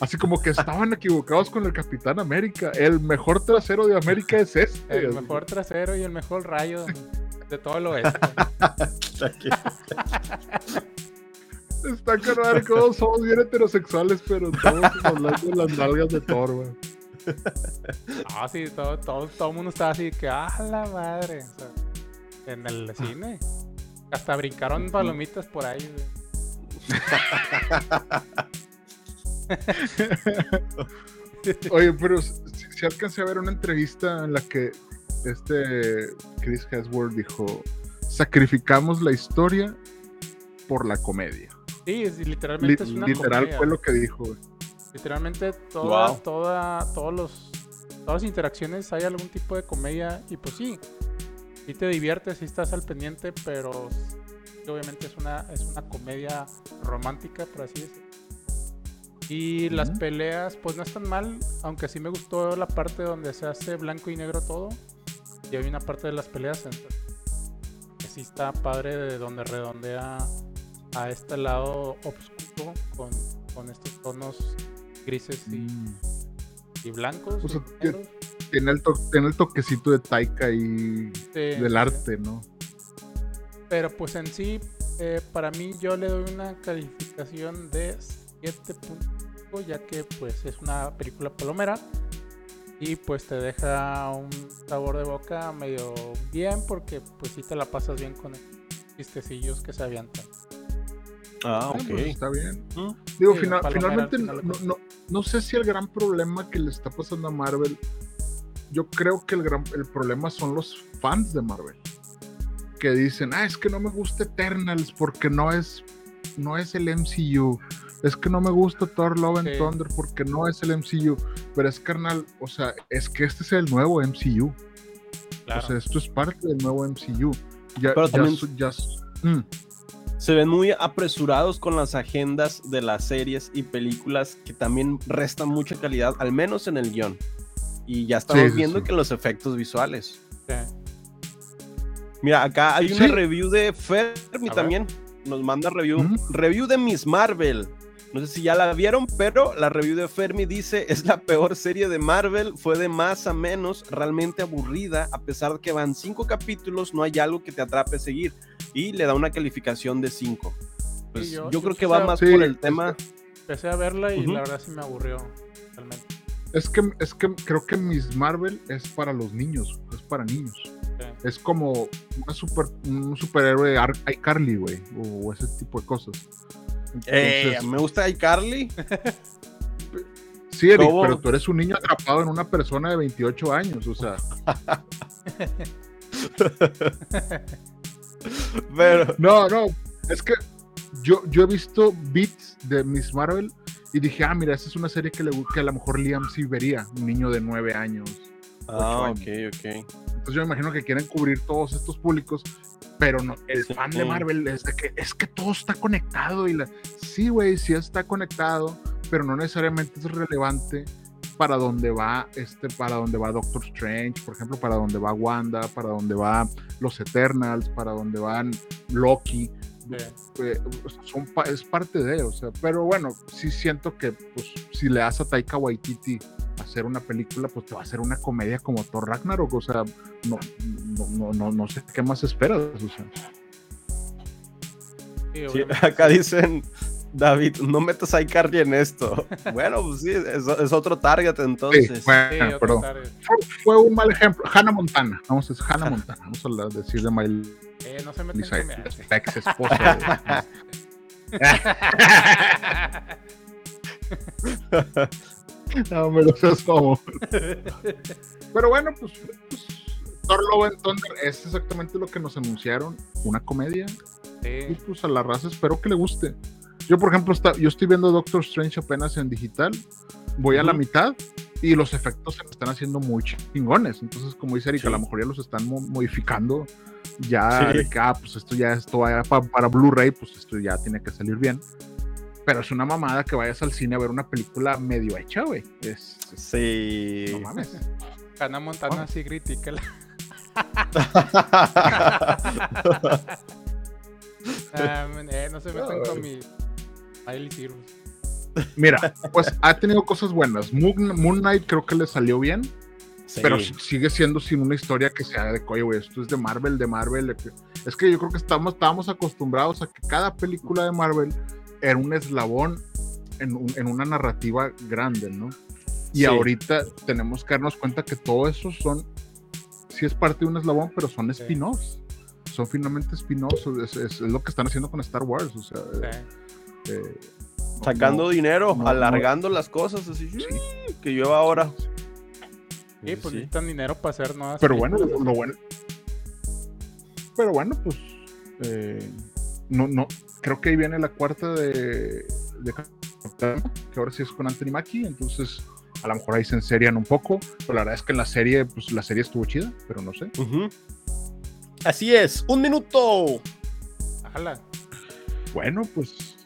así como que estaban equivocados con el Capitán América. El mejor trasero de América es este. El mejor trasero y el mejor rayo de todo el oeste. (laughs) Está carnal, como somos bien heterosexuales, pero todos hablando de las nalgas de Thor, güey. Ah, sí, todo, todo, todo el mundo estaba así que, ah, la madre. o sea, en el cine. Hasta brincaron palomitas por ahí. güey. (laughs) (laughs) Oye, pero si, si alcancé a ver una entrevista en la que este Chris Hemsworth dijo: Sacrificamos la historia por la comedia. Sí, es- Li- literalmente es una literal comedia. fue lo que dijo. güey. Literalmente toda, Wow. toda, todos los, todas las interacciones hay algún tipo de comedia y pues sí, sí te diviertes, sí estás al pendiente, pero sí, obviamente es una, es una comedia romántica, por así decirlo. Y las peleas, pues no están mal, aunque sí me gustó la parte donde se hace blanco y negro todo. Y hay una parte de las peleas entonces, que sí está padre de donde redondea a este lado oscuro con, con estos tonos grises y, y blancos. O sea, y negros. Tiene el, to- tiene el toquecito de Taika y Sí, del sí. arte, ¿no? Pero pues en sí, eh, para mí yo le doy una calificación de 7.5 ya que pues es una película palomera y pues te deja un sabor de boca medio bien porque pues sí te la pasas bien con chistecillos que se avientan. Ah, Ah, ok. pues, está bien. Mm. Digo, Sí, final- palomera finalmente al no, final no, no- no sé si el gran problema que le está pasando a Marvel, yo creo que el, gran, el problema son los fans de Marvel. Que dicen, ah, es que no me gusta Eternals porque no es, no es el MCU. Es que no me gusta Thor Love and Sí. Thunder porque no es el MCU. Pero es carnal, o sea, es que este es el nuevo MCU. O sea, esto es parte del nuevo MCU. Ya, Pero ya también- ya mm. Se ven muy apresurados con las agendas de las series y películas que también restan mucha calidad, al menos en el guion. Y ya estamos Sí, sí, viendo sí. que los efectos visuales. Sí. Mira, acá hay Sí. una review de Fermi también. Nos manda review. Review de Miss Marvel. No sé si ya la vieron, pero la review de Fermi dice es la peor serie de Marvel, fue de más a menos, realmente aburrida, a pesar de que van cinco capítulos, no hay algo que te atrape a seguir. Y le da una calificación de 5. Pues Sí, yo, yo- creo que va sab- más Sí, por el tema. Empecé a verla y Ujú. la verdad sí me aburrió. Realmente. Es que, es que creo que Miss Marvel es para los niños, es para niños. Sí. Es como una super, un superhéroe Ar- iCarly, güey, o ese tipo de cosas. Eh, me gusta iCarly. sí, Eric, ¿cómo? pero tú eres un niño atrapado en una persona de 28 años, o sea. (laughs) Pero No, no, es que yo, yo he visto beats de Miss Marvel y dije, ah, mira, esa es una serie que, le, que a lo mejor Liam sí vería, un niño de 9 años. Ah, años. ok, ok. Entonces yo me imagino que quieren cubrir todos estos públicos, pero no, el Sí. fan de Marvel es de que es que todo está conectado y la sí, güey, sí está conectado, pero no necesariamente es relevante para dónde va este para dónde va Doctor Strange, por ejemplo, para dónde va Wanda, para dónde va los Eternals, para dónde van Loki. Sí. eh, son es parte de, o sea, pero bueno, sí siento que pues si le das a Taika Waititi hacer una película, pues te va a hacer una comedia como Thor Ragnarok, o sea, no, no, no, no, no sé qué más esperas, o sea. Sí, (laughs) acá dicen, David, no metas a iCarly en esto. (laughs) Bueno, pues sí, es, es otro target entonces. Sí, bueno, otro pero target. fue, fue un mal ejemplo. Hannah Montana, vamos a decir Hannah (laughs) Montana, vamos a decir de Miley Eh, no se meten la ex esposa de... (laughs) No, me lo seas como. (laughs) Pero bueno, pues, pues, Thor Love and Thunder es exactamente lo que nos anunciaron, una comedia. Y Sí. pues a la raza espero que le guste. Yo, por ejemplo, está, yo estoy viendo Doctor Strange apenas en digital, voy a la mitad y los efectos se me están haciendo muy chingones. Entonces, como dice Erika, Sí. a lo mejor ya los están mo- modificando. Ya, Sí. de que, ah, pues esto ya, esto va pa- para Blu-ray, pues esto ya tiene que salir bien. Pero es una mamada que vayas al cine a ver una película medio hecha, güey. Es, es- Sí. no mames. (laughs) Hannah Montana sí critícala. (laughs) Ah, eh, no se metan con mi Miley Cyrus. Mira, pues ha tenido cosas buenas. Moon, Moon Knight creo que le salió bien. Sí. pero si- sigue siendo sin una historia que sea de oye, güey, esto es de Marvel, de Marvel. Es que yo creo que estamos, estábamos acostumbrados a que cada película de Marvel era un eslabón en, un- en una narrativa grande, ¿no? Y Sí. ahorita tenemos que darnos cuenta que todo eso son, sí es parte de un eslabón, pero son Sí. spin-offs. Son finalmente spin-offs, es, es- es lo que están haciendo con Star Wars, o sea, Sí. eh, no- Sacando no- dinero, no- alargando las cosas, así Sí. que lleva ahora. Sí, pues necesitan dinero para hacer nuevas Pero bueno, lo bueno. Pero bueno, pues. eh, no, no. Creo que ahí viene la cuarta de. de que ahora sí es con Anthony Mackie. Entonces, a lo mejor ahí se enserian un poco. Pero la verdad es que en la serie, pues la serie estuvo chida, pero no sé. Así es, un minuto. Ala. Bueno, pues.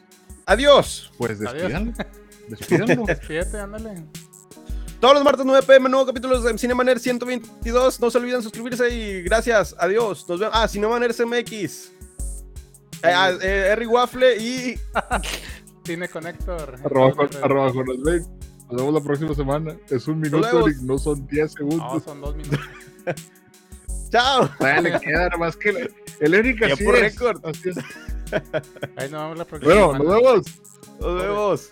Adiós. Pues despídanlo. (laughs) Despídanlo. Despídete, ándale. Todos los martes 9 pm, nuevo capítulo de Cinemaner 122. No se olviden suscribirse y gracias. Adiós. Nos vemos. Ah, Cinemaner CMX. Eh, ah, eh, Harry Waffle y (laughs) Cine Connector. arroba, con, arroba con los. Nos vemos la próxima semana. Es un minuto. Eric, no son 10 No, segundos. son dos minutos. (laughs) chao. Todavía le queda más que el, el Eric así Tiempo es. récord. Así es. Ahí nos vemos la próxima Bueno, semana. nos vemos. Nos vemos.